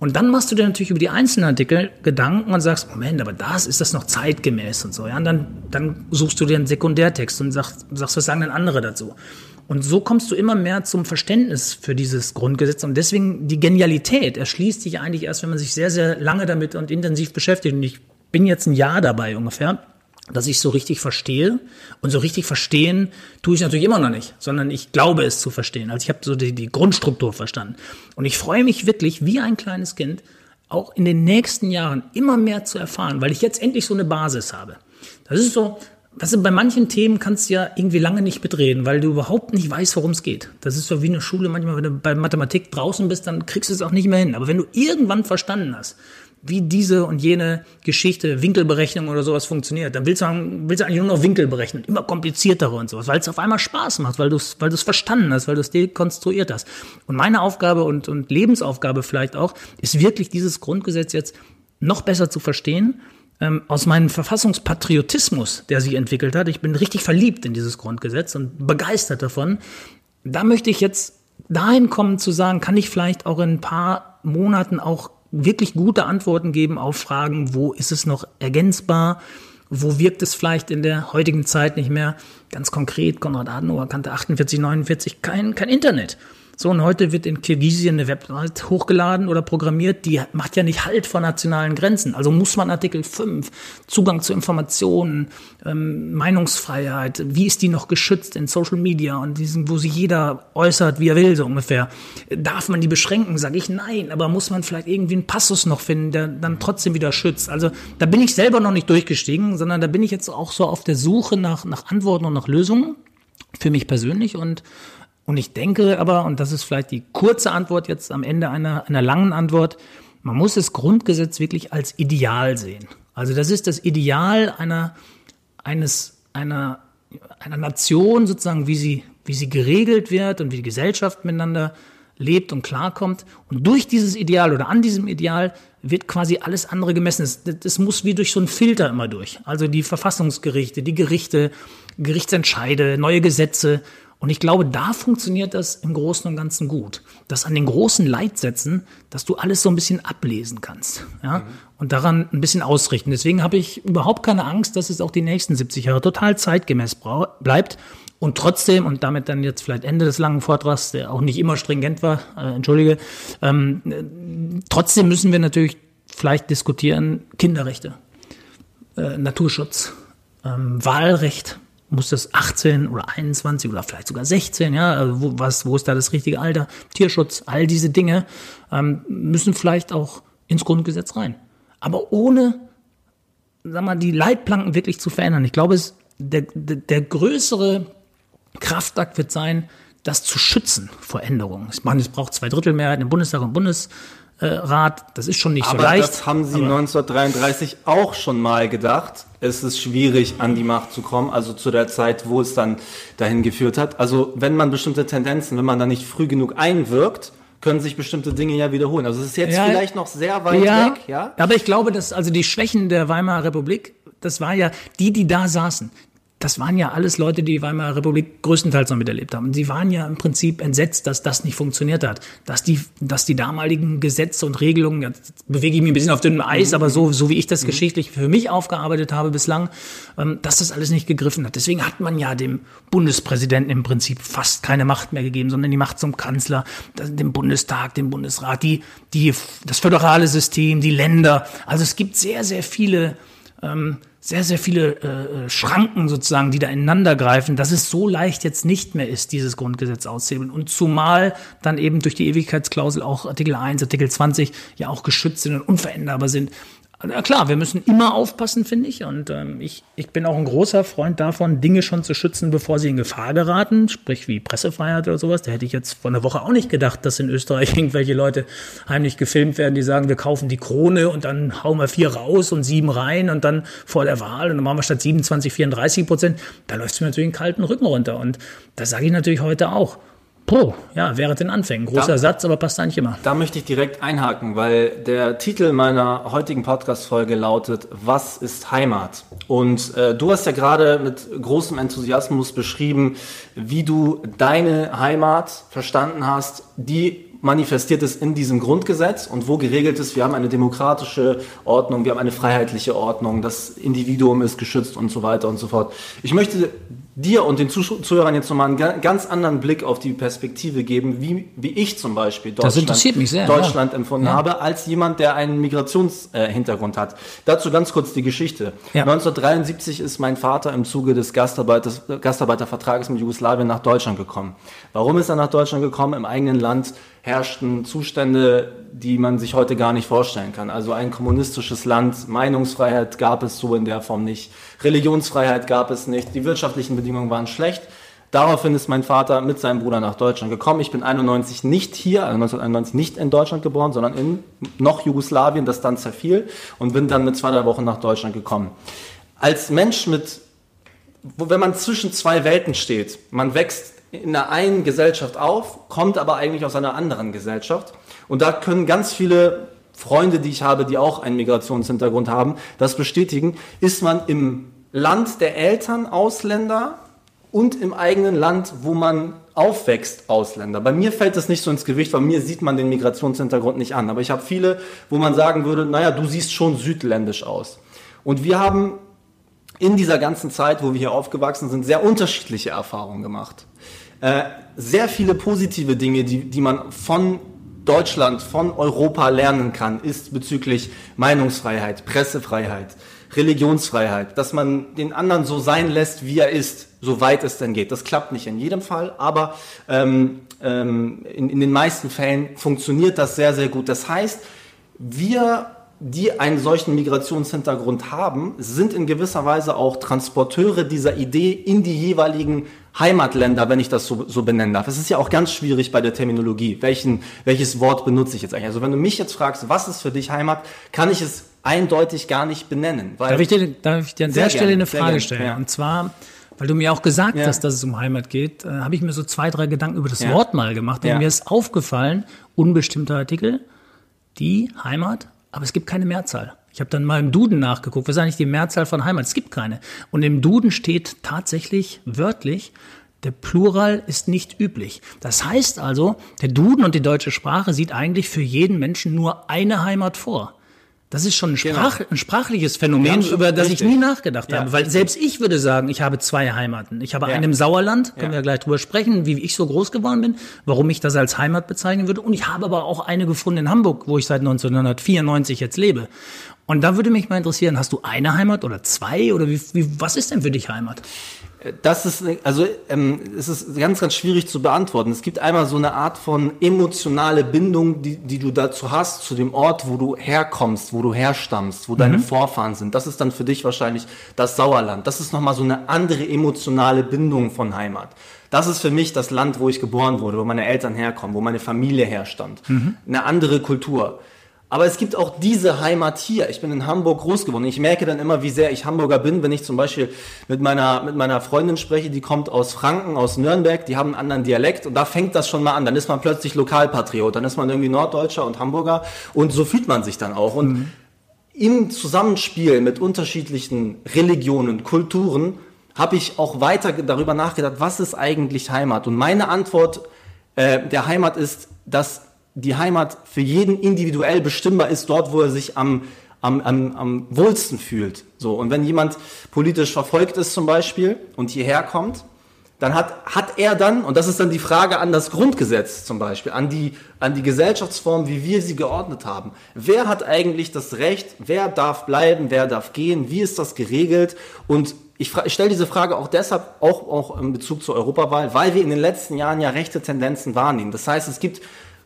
Und dann machst du dir natürlich über die einzelnen Artikel Gedanken und sagst, Moment, aber das ist das noch zeitgemäß und so. Ja, und dann, dann suchst du dir einen Sekundärtext und sagst, sagst, was sagen denn andere dazu? Und so kommst du immer mehr zum Verständnis für dieses Grundgesetz. Und deswegen die Genialität erschließt sich eigentlich erst, wenn man sich sehr, sehr lange damit und intensiv beschäftigt. Und ich bin jetzt ein Jahr dabei ungefähr, dass ich so richtig verstehe. Und so richtig verstehen tue ich natürlich immer noch nicht, sondern ich glaube es zu verstehen. Also ich habe so die, die Grundstruktur verstanden. Und ich freue mich wirklich wie ein kleines Kind, auch in den nächsten Jahren immer mehr zu erfahren, weil ich jetzt endlich so eine Basis habe. Das ist so, Weißt du, bei manchen Themen kannst du ja irgendwie lange nicht mitreden, weil du überhaupt nicht weißt, worum es geht. Das ist so wie eine Schule manchmal, wenn du bei Mathematik draußen bist, dann kriegst du es auch nicht mehr hin. Aber wenn du irgendwann verstanden hast, wie diese und jene Geschichte, Winkelberechnung oder sowas funktioniert, dann willst du, willst du eigentlich nur noch Winkel berechnen, immer kompliziertere und sowas, weil es auf einmal Spaß macht, weil du es weil verstanden hast, weil du es dekonstruiert hast. Und meine Aufgabe und, und Lebensaufgabe vielleicht auch, ist wirklich dieses Grundgesetz jetzt noch besser zu verstehen ähm, aus meinem Verfassungspatriotismus, der sich entwickelt hat, ich bin richtig verliebt in dieses Grundgesetz und begeistert davon, da möchte ich jetzt dahin kommen zu sagen, kann ich vielleicht auch in ein paar Monaten auch wirklich gute Antworten geben auf Fragen, wo ist es noch ergänzbar, wo wirkt es vielleicht in der heutigen Zeit nicht mehr. Ganz konkret, Konrad Adenauer kannte 48, 49 kein, kein Internet. So, und heute wird in Kirgisien eine Website hochgeladen oder programmiert, die macht ja nicht Halt vor nationalen Grenzen. Also muss man Artikel 5, Zugang zu Informationen, ähm, Meinungsfreiheit, wie ist die noch geschützt in Social Media und diesen, wo sich jeder äußert, wie er will, so ungefähr. Darf man die beschränken? Sage ich nein, aber muss man vielleicht irgendwie einen Passus noch finden, der dann trotzdem wieder schützt. Also da bin ich selber noch nicht durchgestiegen, sondern da bin ich jetzt auch so auf der Suche nach, nach Antworten und nach Lösungen für mich persönlich und und ich denke aber, und das ist vielleicht die kurze Antwort jetzt am Ende einer, einer langen Antwort, man muss das Grundgesetz wirklich als Ideal sehen. Also das ist das Ideal einer, eines, einer, einer Nation sozusagen, wie sie, wie sie geregelt wird und wie die Gesellschaft miteinander lebt und klarkommt. Und durch dieses Ideal oder an diesem Ideal wird quasi alles andere gemessen. Das, das muss wie durch so einen Filter immer durch. Also die Verfassungsgerichte, die Gerichte, Gerichtsentscheide, neue Gesetze und ich glaube, da funktioniert das im Großen und Ganzen gut. Dass an den großen Leitsätzen, dass du alles so ein bisschen ablesen kannst. Ja? Mhm. Und daran ein bisschen ausrichten. Deswegen habe ich überhaupt keine Angst, dass es auch die nächsten 70 Jahre total zeitgemäß bleibt. Und trotzdem, und damit dann jetzt vielleicht Ende des langen Vortrags, der auch nicht immer stringent war, äh, entschuldige, ähm, trotzdem müssen wir natürlich vielleicht diskutieren, Kinderrechte, äh, Naturschutz, ähm, Wahlrecht, muss das 18 oder 21 oder vielleicht sogar 16, ja, also wo, was, wo ist da das richtige Alter, Tierschutz, all diese Dinge ähm, müssen vielleicht auch ins Grundgesetz rein. Aber ohne, sag mal, die Leitplanken wirklich zu verändern. Ich glaube, es, der, der, der größere Kraftakt wird sein, das zu schützen vor Änderungen. Ich meine, es braucht zwei Drittel Mehrheit im Bundestag und Bundesrat. Das ist schon nicht aber so leicht. Das haben Sie 1933 auch schon mal gedacht. Es ist schwierig, an die Macht zu kommen, also zu der Zeit, wo es dann dahin geführt hat. Also wenn man bestimmte Tendenzen, wenn man da nicht früh genug einwirkt, können sich bestimmte Dinge ja wiederholen. Also es ist jetzt ja, vielleicht noch sehr weit ja, weg, ja. Aber ich glaube, dass also die Schwächen der Weimarer Republik, das war ja die, die da saßen, das waren ja alles Leute, die die Weimarer Republik größtenteils noch miterlebt haben. sie waren ja im Prinzip entsetzt, dass das nicht funktioniert hat. Dass die, dass die damaligen Gesetze und Regelungen, jetzt bewege ich mich ein bisschen auf dünnem Eis, mhm. aber so, so wie ich das mhm. geschichtlich für mich aufgearbeitet habe bislang, ähm, dass das alles nicht gegriffen hat. Deswegen hat man ja dem Bundespräsidenten im Prinzip fast keine Macht mehr gegeben, sondern die Macht zum Kanzler, dem Bundestag, dem Bundesrat, die, die, das föderale System, die Länder. Also es gibt sehr, sehr viele, ähm, sehr, sehr viele äh, äh, Schranken sozusagen, die da ineinander greifen, dass es so leicht jetzt nicht mehr ist, dieses Grundgesetz auszuhebeln. Und zumal dann eben durch die Ewigkeitsklausel auch Artikel 1, Artikel 20 ja auch geschützt sind und unveränderbar sind. Ja klar, wir müssen immer aufpassen, finde ich. Und ähm, ich, ich bin auch ein großer Freund davon, Dinge schon zu schützen, bevor sie in Gefahr geraten, sprich wie Pressefreiheit oder sowas. Da hätte ich jetzt vor einer Woche auch nicht gedacht, dass in Österreich irgendwelche Leute heimlich gefilmt werden, die sagen, wir kaufen die Krone und dann hauen wir vier raus und sieben rein und dann vor der Wahl und dann machen wir statt 27, 34 Prozent. Da läuft es mir natürlich einen kalten Rücken runter. Und das sage ich natürlich heute auch. Pro, ja, während den Anfängen. Großer da, Satz, aber passt eigentlich immer. Da möchte ich direkt einhaken, weil der Titel meiner heutigen Podcast-Folge lautet Was ist Heimat? Und äh, du hast ja gerade mit großem Enthusiasmus beschrieben, wie du deine Heimat verstanden hast, die manifestiert ist in diesem Grundgesetz und wo geregelt ist, wir haben eine demokratische Ordnung, wir haben eine freiheitliche Ordnung, das Individuum ist geschützt und so weiter und so fort. Ich möchte dir und den Zuhörern jetzt nochmal einen ganz anderen Blick auf die Perspektive geben, wie, wie ich zum Beispiel Deutschland, sehr, Deutschland ja. empfunden ja. habe, als jemand, der einen Migrationshintergrund äh, hat. Dazu ganz kurz die Geschichte. Ja. 1973 ist mein Vater im Zuge des Gastarbeiters, Gastarbeitervertrages mit Jugoslawien nach Deutschland gekommen. Warum ist er nach Deutschland gekommen? Im eigenen Land herrschten Zustände, die man sich heute gar nicht vorstellen kann. Also ein kommunistisches Land, Meinungsfreiheit gab es so in der Form nicht, Religionsfreiheit gab es nicht, die wirtschaftlichen Bedingungen waren schlecht. Daraufhin ist mein Vater mit seinem Bruder nach Deutschland gekommen. Ich bin 91 nicht hier, also 1991 nicht in Deutschland geboren, sondern in noch Jugoslawien, das dann zerfiel und bin dann mit zwei, drei Wochen nach Deutschland gekommen. Als Mensch mit, wenn man zwischen zwei Welten steht, man wächst in einer einen Gesellschaft auf, kommt aber eigentlich aus einer anderen Gesellschaft. Und da können ganz viele Freunde, die ich habe, die auch einen Migrationshintergrund haben, das bestätigen, ist man im Land der Eltern Ausländer und im eigenen Land, wo man aufwächst, Ausländer. Bei mir fällt das nicht so ins Gewicht, weil mir sieht man den Migrationshintergrund nicht an. Aber ich habe viele, wo man sagen würde, naja, du siehst schon südländisch aus. Und wir haben in dieser ganzen Zeit, wo wir hier aufgewachsen sind, sehr unterschiedliche Erfahrungen gemacht. Äh, sehr viele positive Dinge, die, die man von Deutschland, von Europa lernen kann, ist bezüglich Meinungsfreiheit, Pressefreiheit, Religionsfreiheit, dass man den anderen so sein lässt, wie er ist, soweit es denn geht. Das klappt nicht in jedem Fall, aber ähm, ähm, in, in den meisten Fällen funktioniert das sehr, sehr gut. Das heißt, wir die einen solchen Migrationshintergrund haben, sind in gewisser Weise auch Transporteure dieser Idee in die jeweiligen Heimatländer, wenn ich das so, so benennen darf. Es ist ja auch ganz schwierig bei der Terminologie. Welchen, welches Wort benutze ich jetzt eigentlich? Also wenn du mich jetzt fragst, was ist für dich Heimat, kann ich es eindeutig gar nicht benennen. darf, ich dir, darf ich dir an der Stelle gerne, eine Frage stellen? Ja. Und zwar, weil du mir auch gesagt ja. hast, dass es um Heimat geht, äh, habe ich mir so zwei, drei Gedanken über das ja. Wort mal gemacht. Und mir ist aufgefallen, unbestimmter Artikel, die Heimat, aber es gibt keine Mehrzahl. Ich habe dann mal im Duden nachgeguckt, was ist eigentlich die Mehrzahl von Heimat? Es gibt keine. Und im Duden steht tatsächlich wörtlich, der Plural ist nicht üblich. Das heißt also, der Duden und die deutsche Sprache sieht eigentlich für jeden Menschen nur eine Heimat vor. Das ist schon ein, genau. Sprach, genau. ein sprachliches Phänomen, schon, über das richtig. ich nie nachgedacht ja. habe. Weil selbst ich würde sagen, ich habe zwei Heimaten. Ich habe ja. einen im Sauerland, können ja. wir gleich drüber sprechen, wie ich so groß geworden bin, warum ich das als Heimat bezeichnen würde. Und ich habe aber auch eine gefunden in Hamburg, wo ich seit 1994 jetzt lebe. Und da würde mich mal interessieren, hast du eine Heimat oder zwei oder wie, wie was ist denn für dich Heimat? Das ist, also ähm, es ist ganz, ganz schwierig zu beantworten. Es gibt einmal so eine Art von emotionale Bindung, die, die du dazu hast, zu dem Ort, wo du herkommst, wo du herstammst, wo mhm. deine Vorfahren sind. Das ist dann für dich wahrscheinlich das Sauerland. Das ist nochmal so eine andere emotionale Bindung von Heimat. Das ist für mich das Land, wo ich geboren wurde, wo meine Eltern herkommen, wo meine Familie herstammt. Mhm. Eine andere Kultur. Aber es gibt auch diese Heimat hier. Ich bin in Hamburg groß geworden. Ich merke dann immer, wie sehr ich Hamburger bin, wenn ich zum Beispiel mit meiner, mit meiner Freundin spreche, die kommt aus Franken, aus Nürnberg, die haben einen anderen Dialekt und da fängt das schon mal an. Dann ist man plötzlich Lokalpatriot, dann ist man irgendwie Norddeutscher und Hamburger und so fühlt man sich dann auch. Und mhm. im Zusammenspiel mit unterschiedlichen Religionen, Kulturen habe ich auch weiter darüber nachgedacht, was ist eigentlich Heimat? Und meine Antwort äh, der Heimat ist, dass die Heimat für jeden individuell bestimmbar ist, dort, wo er sich am, am, am, am wohlsten fühlt. So, und wenn jemand politisch verfolgt ist zum Beispiel und hierher kommt, dann hat, hat er dann, und das ist dann die Frage an das Grundgesetz zum Beispiel, an die, an die Gesellschaftsform, wie wir sie geordnet haben. Wer hat eigentlich das Recht, wer darf bleiben, wer darf gehen, wie ist das geregelt? Und ich, ich stelle diese Frage auch deshalb, auch, auch in Bezug zur Europawahl, weil wir in den letzten Jahren ja rechte Tendenzen wahrnehmen. Das heißt, es gibt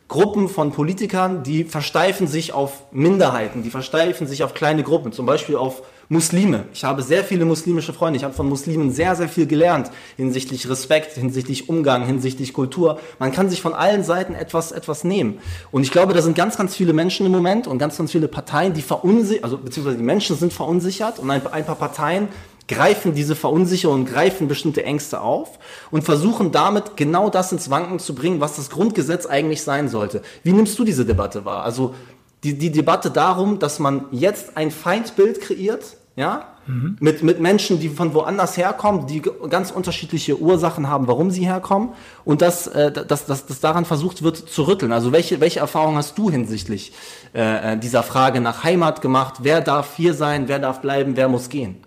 Gruppen von Politikern, die versteifen sich auf Minderheiten, die versteifen sich auf kleine Gruppen, zum Beispiel auf Muslime. Ich habe sehr viele muslimische Freunde. Ich habe von Muslimen sehr, sehr viel gelernt hinsichtlich Respekt, hinsichtlich Umgang, hinsichtlich Kultur. Man kann sich von allen Seiten etwas, etwas nehmen. Und ich glaube, da sind ganz, ganz viele Menschen im Moment und ganz, ganz viele Parteien, die verunsichert, also beziehungsweise die Menschen sind verunsichert und ein, ein paar Parteien greifen diese Verunsicherung, greifen bestimmte Ängste auf und versuchen damit genau das ins Wanken zu bringen, was das Grundgesetz eigentlich sein sollte. Wie nimmst du diese Debatte wahr? Also die, die Debatte darum, dass man jetzt ein Feindbild kreiert, ja, mhm. mit, mit Menschen, die von woanders herkommen, die ganz unterschiedliche Ursachen haben, warum sie herkommen und dass, äh, dass, dass, dass daran versucht wird zu rütteln. Also welche, welche Erfahrung hast du hinsichtlich äh, dieser Frage nach Heimat gemacht? Wer darf hier sein? Wer darf bleiben? Wer muss gehen?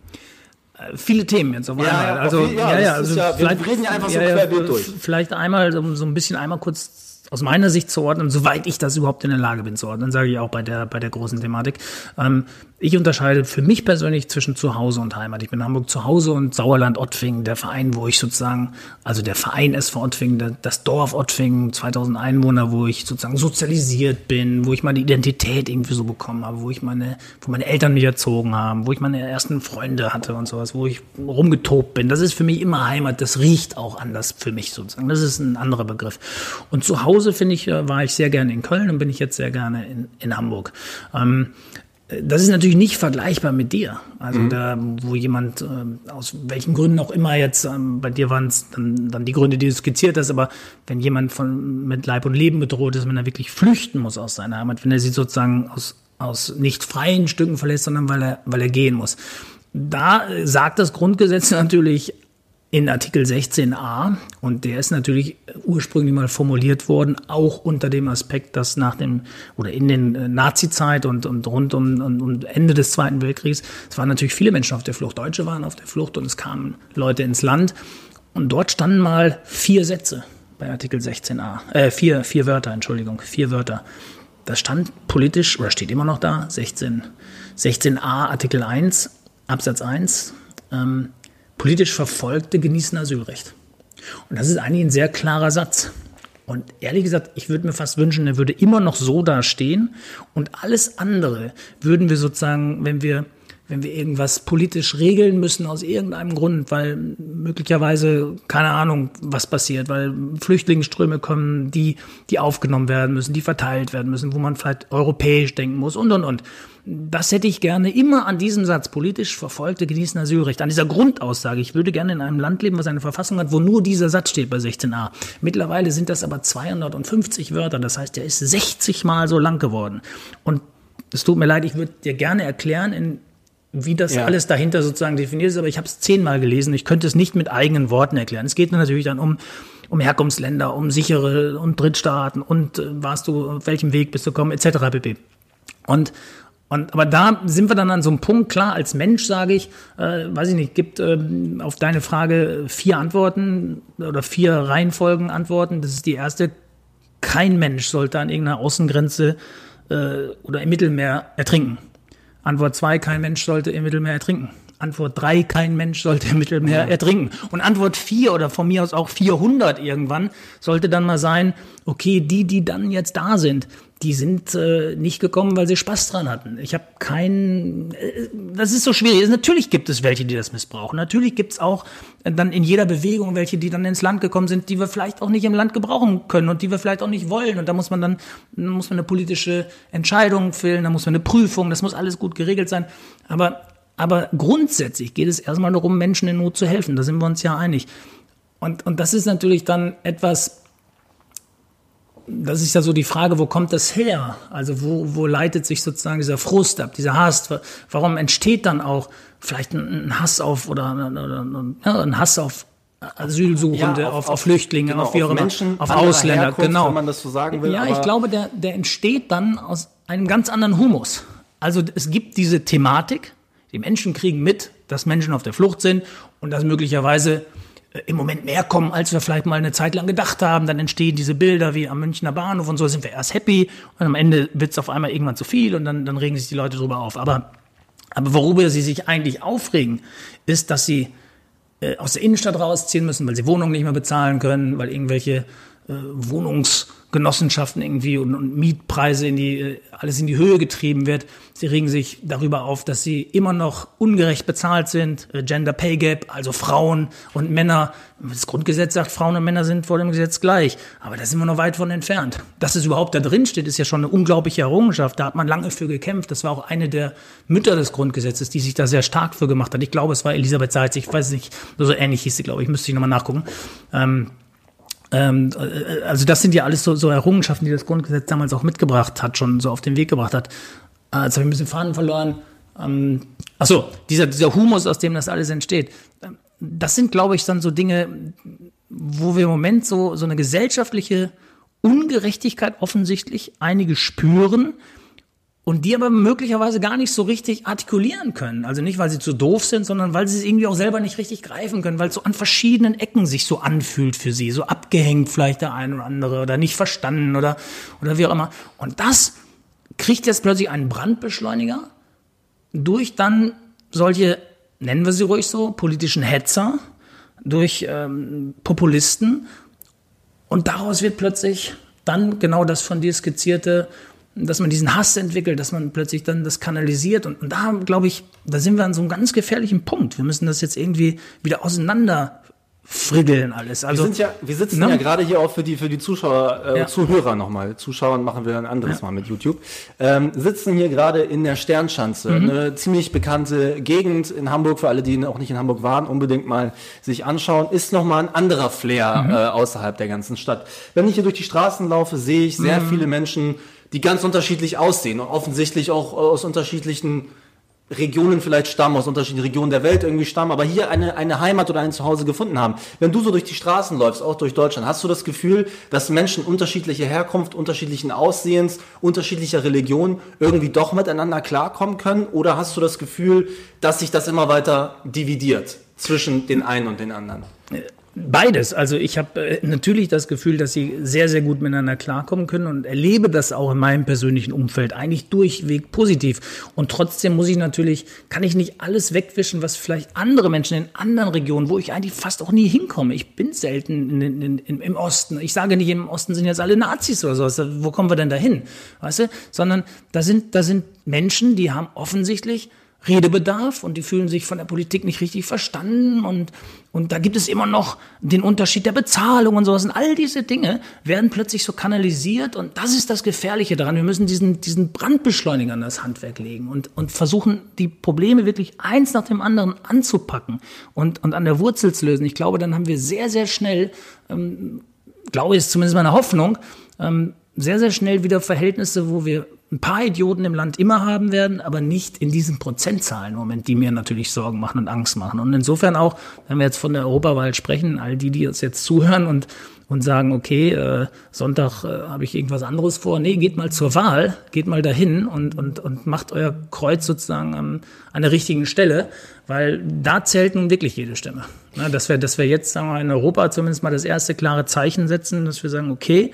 Viele Themen jetzt auf einmal. also, viel, ja, ja, ja, also ja, wir reden ja einfach so querbeet durch. Vielleicht einmal so, so ein bisschen einmal kurz aus meiner Sicht zu ordnen, soweit ich das überhaupt in der Lage bin zu ordnen, sage ich auch bei der, bei der großen Thematik. Ähm, ich unterscheide für mich persönlich zwischen Zuhause und Heimat. Ich bin in Hamburg zu Hause und Sauerland Ottfingen, der Verein, wo ich sozusagen, also der Verein SV Ottfingen, das Dorf Ottfingen, 2000 Einwohner, wo ich sozusagen sozialisiert bin, wo ich meine Identität irgendwie so bekommen habe, wo ich meine, wo meine Eltern mich erzogen haben, wo ich meine ersten Freunde hatte und sowas, wo ich rumgetobt bin. Das ist für mich immer Heimat. Das riecht auch anders für mich sozusagen. Das ist ein anderer Begriff. Und zu Hause, finde ich, äh, war ich sehr gerne in Köln und bin ich jetzt sehr gerne in, in Hamburg. Ähm, das ist natürlich nicht vergleichbar mit dir. Also mhm. da, wo jemand äh, aus welchen Gründen auch immer jetzt, ähm, bei dir waren es dann, dann die Gründe, die du skizziert hast, aber wenn jemand von mit Leib und Leben bedroht ist, wenn er wirklich flüchten muss aus seiner Heimat, wenn er sie sozusagen aus, aus nicht freien Stücken verlässt, sondern weil er, weil er gehen muss. Da sagt das Grundgesetz natürlich in Artikel 16a und der ist natürlich ursprünglich mal formuliert worden, auch unter dem Aspekt, dass nach dem oder in den äh, Nazi-Zeit und, und rund um und Ende des Zweiten Weltkriegs, es waren natürlich viele Menschen auf der Flucht, Deutsche waren auf der Flucht und es kamen Leute ins Land und dort standen mal vier Sätze bei Artikel 16a, äh, vier, vier Wörter, Entschuldigung, vier Wörter. Das stand politisch oder steht immer noch da, 16, 16a Artikel 1, Absatz 1. Ähm, Politisch Verfolgte genießen Asylrecht. Und das ist eigentlich ein sehr klarer Satz. Und ehrlich gesagt, ich würde mir fast wünschen, er würde immer noch so dastehen und alles andere würden wir sozusagen, wenn wir wenn wir irgendwas politisch regeln müssen aus irgendeinem Grund, weil möglicherweise keine Ahnung, was passiert, weil Flüchtlingsströme kommen, die die aufgenommen werden müssen, die verteilt werden müssen, wo man vielleicht europäisch denken muss und und und. Das hätte ich gerne immer an diesem Satz, politisch Verfolgte genießen Asylrecht, an dieser Grundaussage. Ich würde gerne in einem Land leben, was eine Verfassung hat, wo nur dieser Satz steht bei 16a. Mittlerweile sind das aber 250 Wörter, das heißt, der ist 60 Mal so lang geworden. Und es tut mir leid, ich würde dir gerne erklären, in, wie das ja. alles dahinter sozusagen definiert ist, aber ich habe es zehnmal gelesen. Ich könnte es nicht mit eigenen Worten erklären. Es geht natürlich dann um um Herkunftsländer, um sichere und Drittstaaten und äh, warst du, auf welchem Weg bist du gekommen, etc. pp. Und Und, aber da sind wir dann an so einem Punkt, klar, als Mensch sage ich, äh, weiß ich nicht, gibt ähm, auf deine Frage vier Antworten oder vier Reihenfolgen Antworten. Das ist die erste. Kein Mensch sollte an irgendeiner Außengrenze äh, oder im Mittelmeer ertrinken. Antwort zwei, kein Mensch sollte im Mittelmeer ertrinken. Antwort drei, kein Mensch sollte im Mittelmeer ertrinken. Und Antwort vier oder von mir aus auch 400 irgendwann sollte dann mal sein, okay, die, die dann jetzt da sind, die sind äh, nicht gekommen, weil sie Spaß dran hatten. Ich habe keinen, äh, das ist so schwierig. Natürlich gibt es welche, die das missbrauchen. Natürlich gibt es auch dann in jeder Bewegung welche, die dann ins Land gekommen sind, die wir vielleicht auch nicht im Land gebrauchen können und die wir vielleicht auch nicht wollen. Und da muss man dann, muss man eine politische Entscheidung fällen, da muss man eine Prüfung, das muss alles gut geregelt sein. Aber, aber grundsätzlich geht es erstmal darum, Menschen in Not zu helfen. Da sind wir uns ja einig. Und, und das ist natürlich dann etwas, das ist ja so die Frage, wo kommt das her? Also wo, wo leitet sich sozusagen dieser Frust ab, dieser Hass? Warum entsteht dann auch vielleicht ein Hass auf oder, oder ein Hass auf Asylsuchende, ja, auf, auf, auf, Flüchtlinge, genau, auf wie auch Menschen, auf Ausländer, Herkunft, genau. Wenn man das so sagen will. Ja, ich glaube, der, der entsteht dann aus einem ganz anderen Humus. Also es gibt diese Thematik, die Menschen kriegen mit, dass Menschen auf der Flucht sind und dass möglicherweise im Moment mehr kommen, als wir vielleicht mal eine Zeit lang gedacht haben. Dann entstehen diese Bilder wie am Münchner Bahnhof und so sind wir erst happy und am Ende wird es auf einmal irgendwann zu viel und dann, dann regen sich die Leute drüber auf. Aber, aber worüber sie sich eigentlich aufregen, ist, dass sie äh, aus der Innenstadt rausziehen müssen, weil sie Wohnungen nicht mehr bezahlen können, weil irgendwelche äh, Wohnungsgenossenschaften irgendwie und, und, Mietpreise in die, äh, alles in die Höhe getrieben wird. Sie regen sich darüber auf, dass sie immer noch ungerecht bezahlt sind, äh, Gender Pay Gap, also Frauen und Männer. Das Grundgesetz sagt, Frauen und Männer sind vor dem Gesetz gleich. Aber da sind wir noch weit von entfernt. Dass es überhaupt da drin steht, ist ja schon eine unglaubliche Errungenschaft. Da hat man lange für gekämpft. Das war auch eine der Mütter des Grundgesetzes, die sich da sehr stark für gemacht hat. Ich glaube, es war Elisabeth Seitz, ich weiß nicht, so ähnlich hieß sie, glaube ich, müsste ich nochmal nachgucken. Ähm, ähm, äh, also das sind ja alles so, so Errungenschaften, die das Grundgesetz damals auch mitgebracht hat, schon so auf den Weg gebracht hat. Äh, jetzt habe ich ein bisschen Faden verloren. Ähm, achso, dieser, dieser Humus, aus dem das alles entsteht. Ähm, das sind, glaube ich, dann so Dinge, wo wir im Moment so, so eine gesellschaftliche Ungerechtigkeit offensichtlich einige spüren, und die aber möglicherweise gar nicht so richtig artikulieren können. Also nicht, weil sie zu doof sind, sondern weil sie es irgendwie auch selber nicht richtig greifen können, weil es so an verschiedenen Ecken sich so anfühlt für sie, so abgehängt vielleicht der eine oder andere oder nicht verstanden oder, oder wie auch immer. Und das kriegt jetzt plötzlich einen Brandbeschleuniger durch dann solche, nennen wir sie ruhig so, politischen Hetzer, durch ähm, Populisten. Und daraus wird plötzlich dann genau das von dir skizzierte dass man diesen Hass entwickelt, dass man plötzlich dann das kanalisiert. Und, und da, glaube ich, da sind wir an so einem ganz gefährlichen Punkt. Wir müssen das jetzt irgendwie wieder auseinander friggeln alles. Also, wir, sind ja, wir sitzen ne? ja gerade hier auch für die, für die Zuschauer, äh, ja. Zuhörer nochmal. Zuschauer machen wir ein anderes ja. Mal mit YouTube. Ähm, sitzen hier gerade in der Sternschanze, mhm. eine ziemlich bekannte Gegend in Hamburg, für alle, die auch nicht in Hamburg waren, unbedingt mal sich anschauen. Ist nochmal ein anderer Flair mhm. äh, außerhalb der ganzen Stadt. Wenn ich hier durch die Straßen laufe, sehe ich sehr mhm. viele Menschen, die ganz unterschiedlich aussehen und offensichtlich auch aus unterschiedlichen Regionen vielleicht stammen, aus unterschiedlichen Regionen der Welt irgendwie stammen, aber hier eine, eine Heimat oder ein Zuhause gefunden haben. Wenn du so durch die Straßen läufst, auch durch Deutschland, hast du das Gefühl, dass Menschen unterschiedlicher Herkunft, unterschiedlichen Aussehens, unterschiedlicher Religion irgendwie doch miteinander klarkommen können? Oder hast du das Gefühl, dass sich das immer weiter dividiert zwischen den einen und den anderen? Beides. Also ich habe äh, natürlich das Gefühl, dass sie sehr, sehr gut miteinander klarkommen können und erlebe das auch in meinem persönlichen Umfeld eigentlich durchweg positiv. Und trotzdem muss ich natürlich, kann ich nicht alles wegwischen, was vielleicht andere Menschen in anderen Regionen, wo ich eigentlich fast auch nie hinkomme. Ich bin selten in, in, in, im Osten. Ich sage nicht, im Osten sind jetzt alle Nazis oder sowas. Wo kommen wir denn da hin? Weißt du? Sondern da sind, da sind Menschen, die haben offensichtlich Redebedarf und die fühlen sich von der Politik nicht richtig verstanden und, und da gibt es immer noch den Unterschied der Bezahlung und sowas. Und all diese Dinge werden plötzlich so kanalisiert und das ist das Gefährliche daran. Wir müssen diesen, diesen Brandbeschleuniger an das Handwerk legen und, und versuchen, die Probleme wirklich eins nach dem anderen anzupacken und, und an der Wurzel zu lösen. Ich glaube, dann haben wir sehr, sehr schnell, ähm, glaube ich, ist zumindest meine Hoffnung, ähm, sehr, sehr schnell wieder Verhältnisse, wo wir ein paar Idioten im Land immer haben werden, aber nicht in diesen Prozentzahlen im Moment, die mir natürlich Sorgen machen und Angst machen. Und insofern auch, wenn wir jetzt von der Europawahl sprechen, all die, die uns jetzt zuhören und, und sagen, okay, äh, Sonntag äh, habe ich irgendwas anderes vor. Nee, geht mal zur Wahl, geht mal dahin und, und, und macht euer Kreuz sozusagen an, an der richtigen Stelle, weil da zählt nun wirklich jede Stimme. Na, dass, wir, dass wir jetzt, sagen wir in Europa zumindest mal das erste klare Zeichen setzen, dass wir sagen, okay,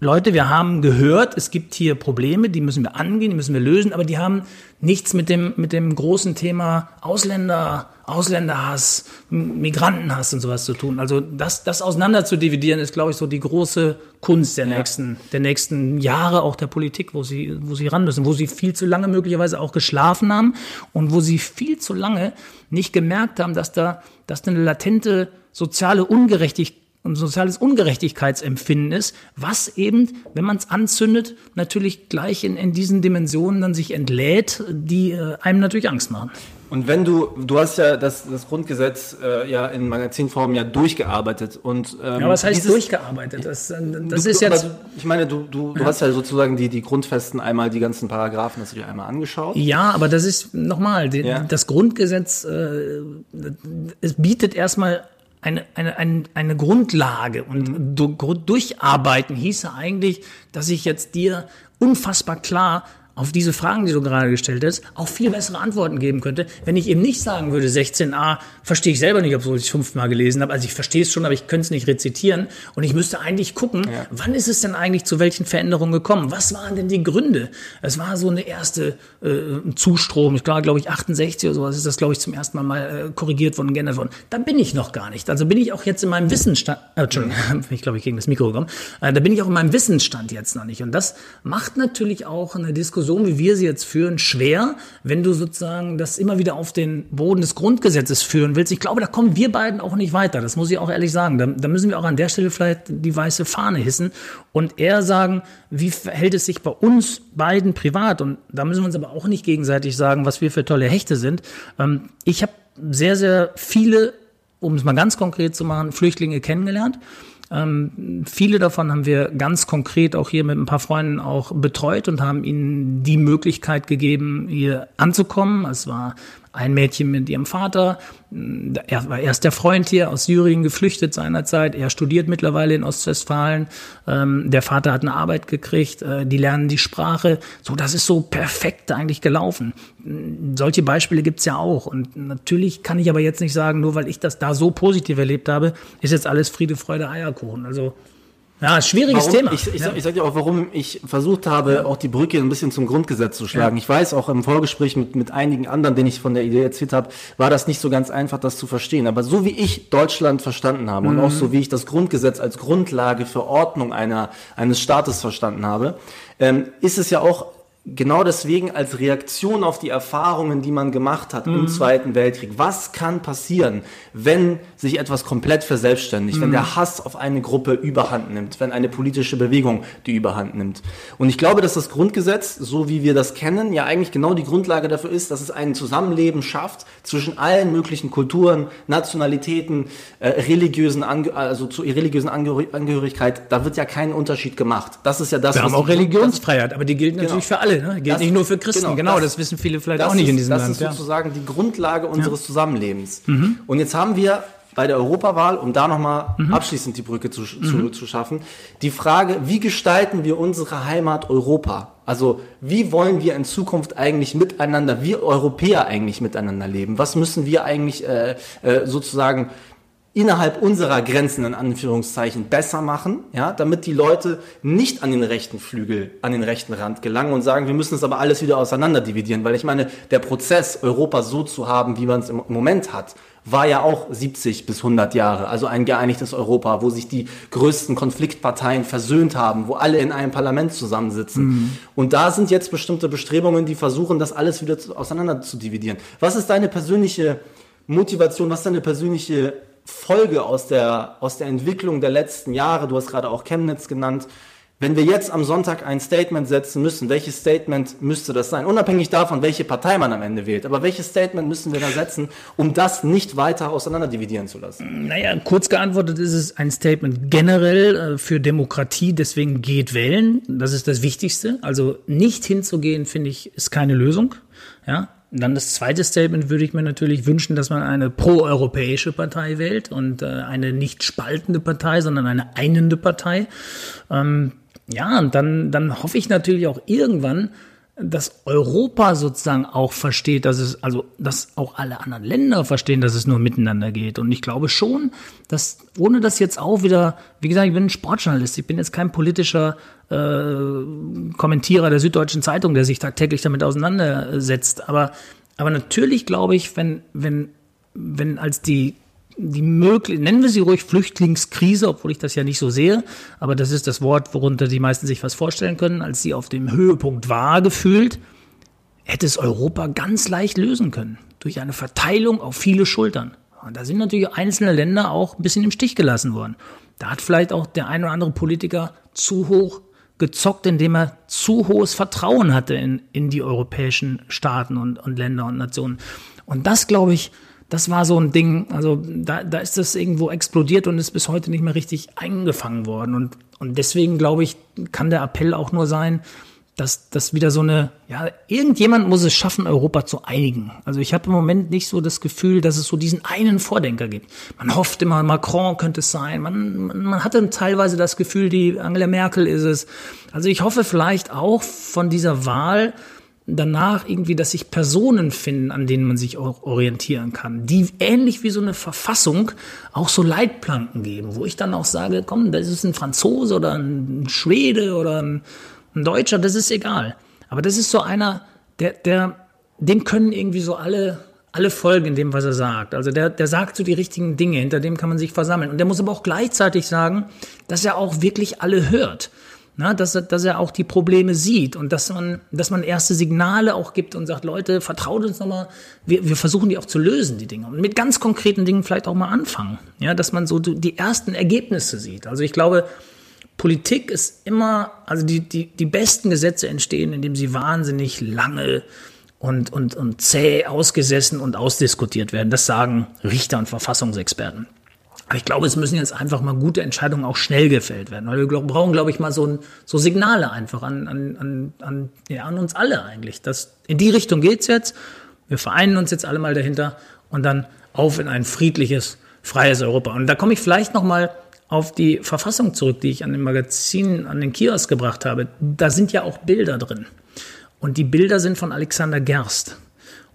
Leute, wir haben gehört, es gibt hier Probleme, die müssen wir angehen, die müssen wir lösen, aber die haben nichts mit dem, mit dem großen Thema Ausländer, Ausländerhass, Migrantenhass und sowas zu tun. Also das, das auseinander zu dividieren, ist, glaube ich, so die große Kunst der, ja. nächsten, der nächsten Jahre auch der Politik, wo sie, wo sie ran müssen, wo sie viel zu lange möglicherweise auch geschlafen haben und wo sie viel zu lange nicht gemerkt haben, dass da, dass da eine latente soziale Ungerechtigkeit ein soziales Ungerechtigkeitsempfinden ist, was eben, wenn man es anzündet, natürlich gleich in, in diesen Dimensionen dann sich entlädt, die äh, einem natürlich Angst machen. Und wenn du, du hast ja das, das Grundgesetz äh, ja in Magazinform ja durchgearbeitet und ähm, ja, was heißt dieses, durchgearbeitet? Das, äh, das du, ist jetzt. Du, ich meine, du, du, du ja. hast ja sozusagen die, die Grundfesten einmal, die ganzen Paragraphen, hast du dir einmal angeschaut. Ja, aber das ist nochmal, ja. das Grundgesetz, äh, es bietet erstmal eine, eine, eine, eine Grundlage. Und mhm. durcharbeiten hieße eigentlich, dass ich jetzt dir unfassbar klar auf diese Fragen, die du gerade gestellt hast, auch viel bessere Antworten geben könnte, wenn ich eben nicht sagen würde, 16a verstehe ich selber nicht, obwohl ich es fünfmal gelesen habe. Also ich verstehe es schon, aber ich könnte es nicht rezitieren. Und ich müsste eigentlich gucken, ja. wann ist es denn eigentlich zu welchen Veränderungen gekommen? Was waren denn die Gründe? Es war so eine erste äh, Zustrom, ich glaube, glaube ich 68 oder sowas ist das, glaube ich, zum ersten Mal mal äh, korrigiert worden, geändert worden. Da bin ich noch gar nicht. Also bin ich auch jetzt in meinem Wissensstand, äh, Entschuldigung, ich glaube, ich gegen das Mikro gekommen, äh, da bin ich auch in meinem Wissensstand jetzt noch nicht. Und das macht natürlich auch eine Diskussion Diskussion, wie wir sie jetzt führen, schwer, wenn du sozusagen das immer wieder auf den Boden des Grundgesetzes führen willst. Ich glaube, da kommen wir beiden auch nicht weiter. Das muss ich auch ehrlich sagen. Da, da müssen wir auch an der Stelle vielleicht die weiße Fahne hissen und eher sagen, wie verhält es sich bei uns beiden privat? Und da müssen wir uns aber auch nicht gegenseitig sagen, was wir für tolle Hechte sind. Ähm, ich habe sehr, sehr viele, um es mal ganz konkret zu machen, Flüchtlinge kennengelernt. Ähm, viele davon haben wir ganz konkret auch hier mit ein paar Freunden auch betreut und haben ihnen die Möglichkeit gegeben, hier anzukommen. Es war ein Mädchen mit ihrem Vater. Er war erst der Freund hier aus Syrien geflüchtet seinerzeit. Er studiert mittlerweile in Ostwestfalen. Ähm, der Vater hat eine Arbeit gekriegt. Äh, die lernen die Sprache. So, das ist so perfekt eigentlich gelaufen. Solche Beispiele gibt's ja auch. Und natürlich kann ich aber jetzt nicht sagen, nur weil ich das da so positiv erlebt habe, ist jetzt alles Friede, Freude, Eierkuchen. Also ja, schwieriges warum, Thema. Ich, ich, ja. ich sag dir auch, warum ich versucht habe, auch die Brücke ein bisschen zum Grundgesetz zu schlagen. Ja. Ich weiß auch im Vorgespräch mit, mit einigen anderen, denen ich von der Idee erzählt habe, war das nicht so ganz einfach, das zu verstehen. Aber so wie ich Deutschland verstanden habe mhm. und auch so wie ich das Grundgesetz als Grundlage für Ordnung einer, eines Staates verstanden habe, ähm, ist es ja auch genau deswegen als Reaktion auf die Erfahrungen, die man gemacht hat mhm. im Zweiten Weltkrieg. Was kann passieren, wenn sich etwas komplett verselbstständigt, mhm. wenn der Hass auf eine Gruppe überhand nimmt, wenn eine politische Bewegung die überhand nimmt? Und ich glaube, dass das Grundgesetz, so wie wir das kennen, ja eigentlich genau die Grundlage dafür ist, dass es ein Zusammenleben schafft zwischen allen möglichen Kulturen, Nationalitäten, äh, religiösen, Ange also zur religiösen Angehörigkeit. Da wird ja kein Unterschied gemacht. Das ist ja das. Wir haben auch Religionsfreiheit, aber die gilt genau. natürlich für alle alle, ne? Gilt das, nicht nur für Christen. Genau, genau das, das, wissen viele vielleicht auch nicht ist, in diesem das Land. Das ist sozusagen die Grundlage unseres ja. Zusammenlebens. Mhm. Und jetzt haben wir bei der Europawahl, um da nochmal mhm. abschließend die Brücke zu, zu, mhm. zu schaffen, die Frage, wie gestalten wir unsere Heimat Europa? Also wie wollen wir in Zukunft eigentlich miteinander, wir Europäer eigentlich miteinander leben? Was müssen wir eigentlich äh, äh, sozusagen innerhalb unserer Grenzen in Anführungszeichen besser machen, ja, damit die Leute nicht an den rechten Flügel, an den rechten Rand gelangen und sagen, wir müssen es aber alles wieder auseinander dividieren, weil ich meine, der Prozess, Europa so zu haben, wie man es im Moment hat, war ja auch 70 bis 100 Jahre, also ein geeinigtes Europa, wo sich die größten Konfliktparteien versöhnt haben, wo alle in einem Parlament zusammensitzen. Mhm. Und da sind jetzt bestimmte Bestrebungen, die versuchen, das alles wieder auseinander zu dividieren. Was ist deine persönliche Motivation, was ist deine persönliche Folge aus der, aus der Entwicklung der letzten Jahre, du hast gerade auch Chemnitz genannt, wenn wir jetzt am Sonntag ein Statement setzen müssen, welches Statement müsste das sein? Unabhängig davon, welche Partei man am Ende wählt. Aber welches Statement müssen wir da setzen, um das nicht weiter auseinanderdividieren zu lassen? Naja, kurz geantwortet ist es ein Statement generell äh, für Demokratie, deswegen geht wählen. Das ist das Wichtigste. Also nicht hinzugehen, finde ich, ist keine Lösung. Ja, dann das zweite Statement würde ich mir natürlich wünschen, dass man eine proeuropäische Partei wählt und äh, eine nicht spaltende Partei, sondern eine einende Partei. Ähm, ja, und dann, dann hoffe ich natürlich auch irgendwann, dass Europa sozusagen auch versteht, dass es, also, dass auch alle anderen Länder verstehen, dass es nur miteinander geht. Und ich glaube schon, dass, ohne das jetzt auch wieder, wie gesagt, ich bin ein Sportjournalist, ich bin jetzt kein politischer äh, Kommentierer der Süddeutschen Zeitung, der sich tagtäglich damit auseinandersetzt. Aber, aber natürlich glaube ich, wenn, wenn, wenn als die die möglich, nennen wir sie ruhig Flüchtlingskrise, obwohl ich das ja nicht so sehe, aber das ist das Wort, worunter die meisten sich was vorstellen können, als sie auf dem Höhepunkt war, gefühlt, hätte es Europa ganz leicht lösen können. Durch eine Verteilung auf viele Schultern. Und da sind natürlich einzelne Länder auch ein bisschen im Stich gelassen worden. Da hat vielleicht auch der ein oder andere Politiker zu hoch gezockt, indem er zu hohes Vertrauen hatte in, in die europäischen Staaten und, und Länder und Nationen. Und das, glaube ich, das war so ein Ding, also da, da ist das irgendwo explodiert und ist bis heute nicht mehr richtig eingefangen worden. Und, und deswegen, glaube ich, kann der Appell auch nur sein, dass das wieder so eine, ja, irgendjemand muss es schaffen, Europa zu einigen. Also ich habe im Moment nicht so das Gefühl, dass es so diesen einen Vordenker gibt. Man hofft immer, Macron könnte es sein. Man, man, man hatte teilweise das Gefühl, die Angela Merkel ist es. Also ich hoffe vielleicht auch von dieser Wahl, danach irgendwie, dass sich Personen finden, an denen man sich auch orientieren kann, die ähnlich wie so eine Verfassung auch so Leitplanken geben, wo ich dann auch sage, komm, das ist ein Franzose oder ein Schwede oder ein, ein Deutscher, das ist egal. Aber das ist so einer, der, der, dem können irgendwie so alle, alle folgen in dem, was er sagt. Also der, der sagt so die richtigen Dinge, hinter dem kann man sich versammeln. Und der muss aber auch gleichzeitig sagen, dass er auch wirklich alle hört. Na, dass, er, dass er auch die Probleme sieht und dass man, dass man erste Signale auch gibt und sagt, Leute, vertraut uns nochmal, wir, wir versuchen die auch zu lösen, die Dinge. Und mit ganz konkreten Dingen vielleicht auch mal anfangen. Ja, dass man so die ersten Ergebnisse sieht. Also ich glaube, Politik ist immer, also die, die, die besten Gesetze entstehen, indem sie wahnsinnig lange und, und, und zäh ausgesessen und ausdiskutiert werden. Das sagen Richter und Verfassungsexperten. Aber ich glaube, es müssen jetzt einfach mal gute Entscheidungen auch schnell gefällt werden. Weil wir brauchen, glaube ich, mal so, so Signale einfach an, an, an, ja, an uns alle eigentlich. Das, in die Richtung geht's jetzt. Wir vereinen uns jetzt alle mal dahinter und dann auf in ein friedliches, freies Europa. Und da komme ich vielleicht noch mal auf die Verfassung zurück, die ich an dem Magazin, an den Kiosk gebracht habe. Da sind ja auch Bilder drin. Und die Bilder sind von Alexander Gerst.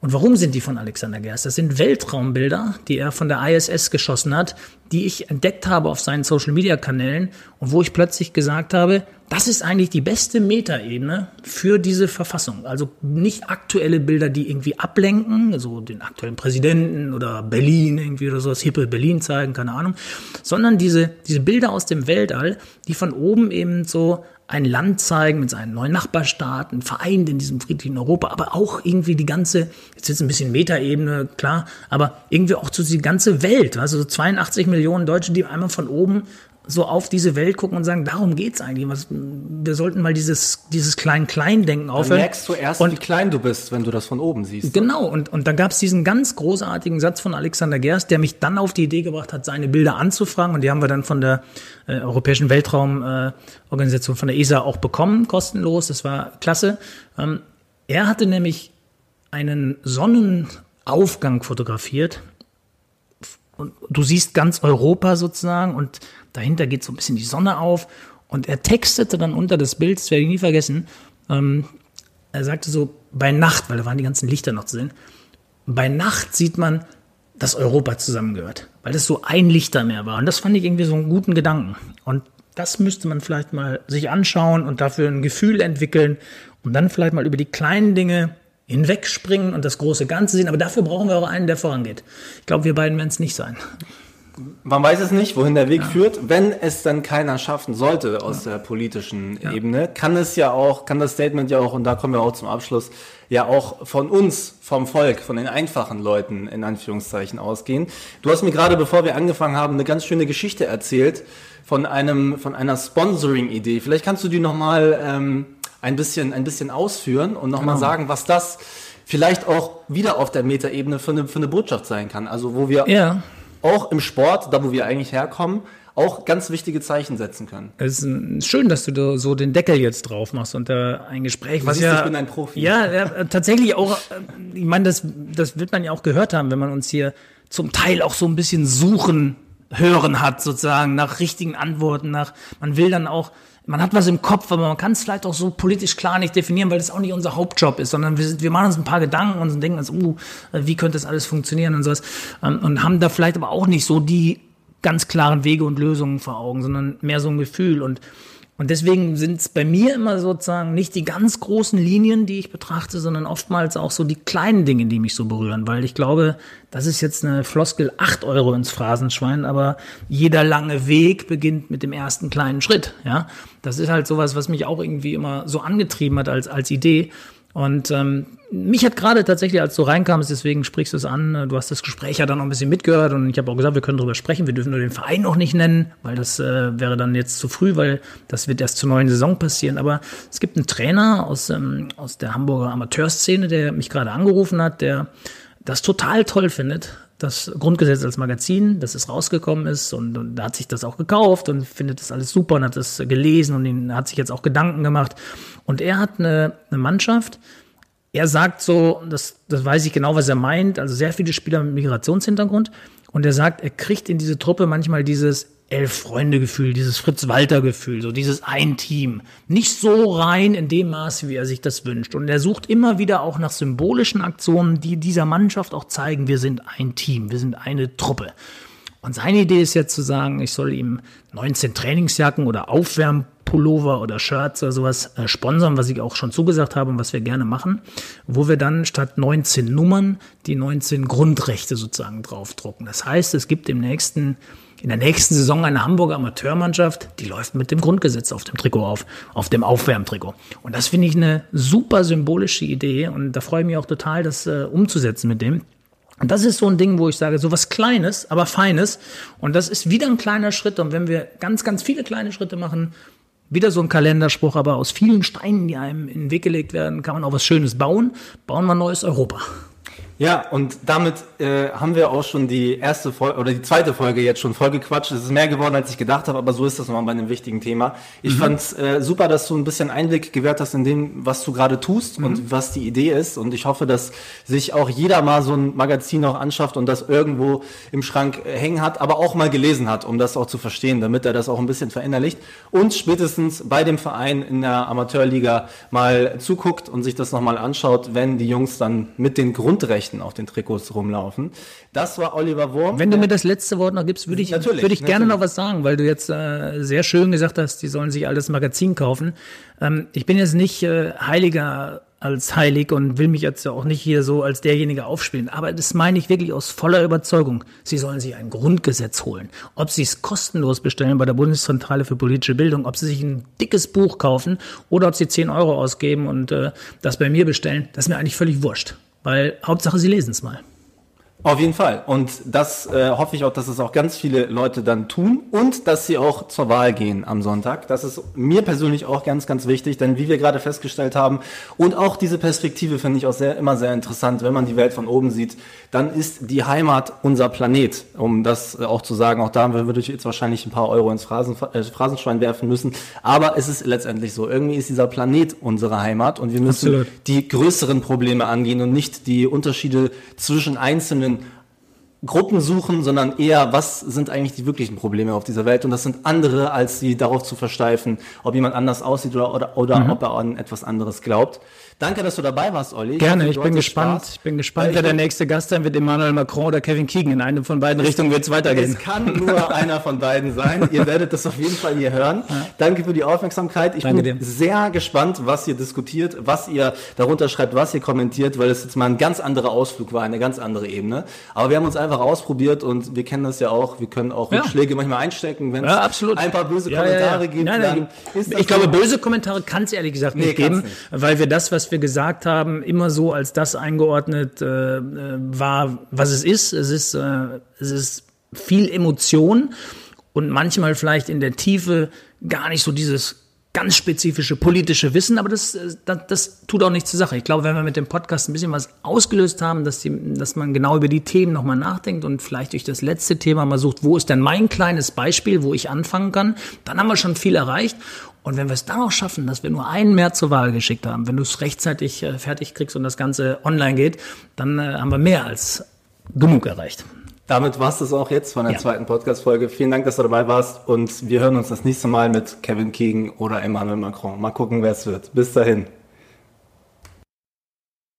Und warum sind die von Alexander Gerst? Das sind Weltraumbilder, die er von der ISS geschossen hat, die ich entdeckt habe auf seinen Social-Media-Kanälen und wo ich plötzlich gesagt habe, das ist eigentlich die beste Metaebene für diese Verfassung. Also nicht aktuelle Bilder, die irgendwie ablenken, so den aktuellen Präsidenten oder Berlin irgendwie oder so, das hippe Berlin zeigen, keine Ahnung, sondern diese, diese Bilder aus dem Weltall, die von oben eben so ein Land zeigen mit seinen neuen Nachbarstaaten, vereint in diesem friedlichen Europa, aber auch irgendwie die ganze, jetzt ist ein bisschen Metaebene, klar, aber irgendwie auch so die ganze Welt, also so 82 Millionen Deutsche, die einmal von oben so auf diese Welt gucken und sagen, darum geht's eigentlich. Was, wir sollten mal dieses, dieses Klein-Klein-Denken aufhören. Dann merkst du erst, und, wie klein du bist, wenn du das von oben siehst. Genau, und, und da gab's diesen ganz großartigen Satz von Alexander Gerst, der mich dann auf die Idee gebracht hat, seine Bilder anzufragen. Und die haben wir dann von der äh, Europäischen Weltraumorganisation, äh, von der ESA auch bekommen, kostenlos. Das war klasse. Ähm, er hatte nämlich einen Sonnenaufgang fotografiert. Und du siehst ganz Europa sozusagen und dahinter geht so ein bisschen die Sonne auf und er textete dann unter das Bild, das werde ich nie vergessen, ähm, er sagte so, bei Nacht, weil da waren die ganzen Lichter noch zu sehen, bei Nacht sieht man, dass Europa zusammengehört, weil das so ein Lichtermeer war. Und das fand ich irgendwie so einen guten Gedanken. Und das müsste man vielleicht mal sich anschauen und dafür ein Gefühl entwickeln und dann vielleicht mal über die kleinen Dinge hinwegspringen und das große Ganze sehen. Aber dafür brauchen wir auch einen, der vorangeht. Ich glaube, wir beiden werden es nicht sein man weiß es nicht, wohin der Weg ja. führt. Wenn es dann keiner schaffen sollte aus ja. der politischen ja. Ebene, kann es ja auch, kann das Statement ja auch, und da kommen wir auch zum Abschluss, ja auch von uns, vom Volk, von den einfachen Leuten in Anführungszeichen ausgehen. Du hast mir gerade, bevor wir angefangen haben, eine ganz schöne Geschichte erzählt von einem, von einer Sponsoring-Idee. Vielleicht kannst du die nochmal ähm, ein bisschen, ein bisschen ausführen und nochmal genau. sagen, was das vielleicht auch wieder auf der Metaebene für eine, für eine Botschaft sein kann. Also wo wir ja auch im Sport, da wo wir eigentlich herkommen, auch ganz wichtige Zeichen setzen können. Es ist schön, dass du so den Deckel jetzt drauf machst und da ein Gespräch, du was siehst, ja, ich bin ein Profi. Ja, ja, tatsächlich auch, äh, ich meine, das, das wird man ja auch gehört haben, wenn man uns hier zum Teil auch so ein bisschen suchen hören hat, sozusagen, nach richtigen Antworten, nach, man will dann auch, man hat was im Kopf, aber man kann es vielleicht auch so politisch klar nicht definieren, weil das auch nicht unser Hauptjob ist, sondern wir, wir machen uns ein paar Gedanken und denken uns, uh, wie könnte das alles funktionieren und sowas, ähm, und haben da vielleicht aber auch nicht so die ganz klaren Wege und Lösungen vor Augen, sondern mehr so ein Gefühl und und deswegen sind es bei mir immer sozusagen nicht die ganz großen Linien, die ich betrachte, sondern oftmals auch so die kleinen Dinge, die mich so berühren. Weil ich glaube, das ist jetzt eine Floskel, acht Euro ins Phrasenschwein, aber jeder lange Weg beginnt mit dem ersten kleinen Schritt. Ja, Das ist halt sowas, was mich auch irgendwie immer so angetrieben hat als, als Idee. Und ähm, mich hat gerade tatsächlich, als du reinkamst, deswegen sprichst du es an, äh, du hast das Gespräch ja dann noch ein bisschen mitgehört und ich habe auch gesagt, wir können darüber sprechen, wir dürfen nur den Verein noch nicht nennen, weil das äh, wäre dann jetzt zu früh, weil das wird erst zur neuen Saison passieren. Aber es gibt einen Trainer aus, ähm, aus der Hamburger Amateurszene, der mich gerade angerufen hat, der das total toll findet, das Grundgesetz als Magazin, dass es rausgekommen ist und, und da hat sich das auch gekauft und findet das alles super und hat das gelesen und hat sich jetzt auch Gedanken gemacht. Und er hat eine, eine Mannschaft, er sagt so, das, das weiß ich genau, was er meint, also sehr viele Spieler mit Migrationshintergrund. Und er sagt, er kriegt in diese Truppe manchmal dieses Elf-Freunde-Gefühl, dieses Fritz-Walter-Gefühl, so dieses Ein-Team. Nicht so rein in dem Maße, wie er sich das wünscht. Und er sucht immer wieder auch nach symbolischen Aktionen, die dieser Mannschaft auch zeigen, wir sind ein Team, wir sind eine Truppe. Und seine Idee ist jetzt zu sagen, ich soll ihm 19 Trainingsjacken oder Aufwärmpullover oder Shirts oder sowas äh, sponsern, was ich auch schon zugesagt habe und was wir gerne machen, wo wir dann statt 19 Nummern die 19 Grundrechte sozusagen draufdrucken. Das heißt, es gibt im nächsten in der nächsten Saison eine Hamburger Amateurmannschaft, die läuft mit dem Grundgesetz auf dem Trikot auf, auf dem Aufwärmtrikot. Und das finde ich eine super symbolische Idee und da freue ich mich auch total, das äh, umzusetzen mit dem. Und das ist so ein Ding, wo ich sage, so was Kleines, aber Feines. Und das ist wieder ein kleiner Schritt. Und wenn wir ganz, ganz viele kleine Schritte machen, wieder so ein Kalenderspruch, aber aus vielen Steinen, die einem in den Weg gelegt werden, kann man auch was Schönes bauen. Bauen wir ein neues Europa. Ja, und damit äh, haben wir auch schon die erste Folge oder die zweite Folge jetzt schon vollgequatscht. Es ist mehr geworden, als ich gedacht habe, aber so ist das nochmal bei einem wichtigen Thema. Ich mhm. fand's äh, super, dass du ein bisschen Einblick gewährt hast in dem, was du gerade tust mhm. und was die Idee ist. Und ich hoffe, dass sich auch jeder mal so ein Magazin auch anschafft und das irgendwo im Schrank äh, hängen hat, aber auch mal gelesen hat, um das auch zu verstehen, damit er das auch ein bisschen verinnerlicht. Und spätestens bei dem Verein in der Amateurliga mal zuguckt und sich das nochmal anschaut, wenn die Jungs dann mit den Grundrechten Rechten auf den Trikots rumlaufen. Das war Oliver Wurm. Wenn du mir das letzte Wort noch gibst, würde ich, natürlich, würde ich natürlich. gerne noch was sagen, weil du jetzt äh, sehr schön gesagt hast, die sollen sich all das Magazin kaufen. Ähm, ich bin jetzt nicht äh, heiliger als heilig und will mich jetzt ja auch nicht hier so als derjenige aufspielen. Aber das meine ich wirklich aus voller Überzeugung. Sie sollen sich ein Grundgesetz holen. Ob sie es kostenlos bestellen bei der Bundeszentrale für politische Bildung, ob sie sich ein dickes Buch kaufen oder ob sie 10 Euro ausgeben und äh, das bei mir bestellen, das ist mir eigentlich völlig wurscht. Weil Hauptsache, Sie lesen es mal. Auf jeden Fall. Und das äh, hoffe ich auch, dass es auch ganz viele Leute dann tun und dass sie auch zur Wahl gehen am Sonntag. Das ist mir persönlich auch ganz, ganz wichtig, denn wie wir gerade festgestellt haben und auch diese Perspektive finde ich auch sehr, immer sehr interessant, wenn man die Welt von oben sieht, dann ist die Heimat unser Planet. Um das auch zu sagen, auch da würde ich jetzt wahrscheinlich ein paar Euro ins Phrasen, äh, Phrasenschwein werfen müssen. Aber es ist letztendlich so. Irgendwie ist dieser Planet unsere Heimat und wir müssen Absolut. die größeren Probleme angehen und nicht die Unterschiede zwischen einzelnen Gruppen suchen, sondern eher, was sind eigentlich die wirklichen Probleme auf dieser Welt? Und das sind andere, als sie darauf zu versteifen, ob jemand anders aussieht oder, oder, oder mhm. ob er an etwas anderes glaubt. Danke, dass du dabei warst, Olli. Gerne, ich, ich bin gespannt. Spaß. Ich bin gespannt, wer der nächste Gast sein wird, Emmanuel Macron oder Kevin Keegan. In eine von beiden Richtungen wird es weitergehen. Es kann nur einer von beiden sein. Ihr werdet das auf jeden Fall hier hören. Ja. Danke für die Aufmerksamkeit. Ich Danke bin dir. sehr gespannt, was ihr diskutiert, was ihr darunter schreibt, was ihr kommentiert, weil es jetzt mal ein ganz anderer Ausflug war, eine ganz andere Ebene. Aber wir haben uns einfach ausprobiert und wir kennen das ja auch. Wir können auch ja. Rückschläge manchmal einstecken, wenn es ja, ein paar böse Kommentare gibt. Nein, nein, ich glaube, böse Kommentare kann es ehrlich gesagt nicht nee, geben, nicht. weil wir das, was was wir gesagt haben, immer so als das eingeordnet äh, äh, war, was es ist. Es ist, äh, es ist viel Emotion und manchmal vielleicht in der Tiefe gar nicht so dieses ganz spezifische politische Wissen, aber das, äh, das, das tut auch nichts zur Sache. Ich glaube, wenn wir mit dem Podcast ein bisschen was ausgelöst haben, dass, die, dass man genau über die Themen nochmal nachdenkt und vielleicht durch das letzte Thema mal sucht, wo ist denn mein kleines Beispiel, wo ich anfangen kann, dann haben wir schon viel erreicht. Und wenn wir es dann auch schaffen, dass wir nur einen mehr zur Wahl geschickt haben, wenn du es rechtzeitig äh, fertig kriegst und das Ganze online geht, dann äh, haben wir mehr als genug erreicht. Damit war es das auch jetzt von der ja. zweiten Podcast-Folge. Vielen Dank, dass du dabei warst und wir hören uns das nächste Mal mit Kevin Keegan oder Emmanuel Macron. Mal gucken, wer es wird. Bis dahin.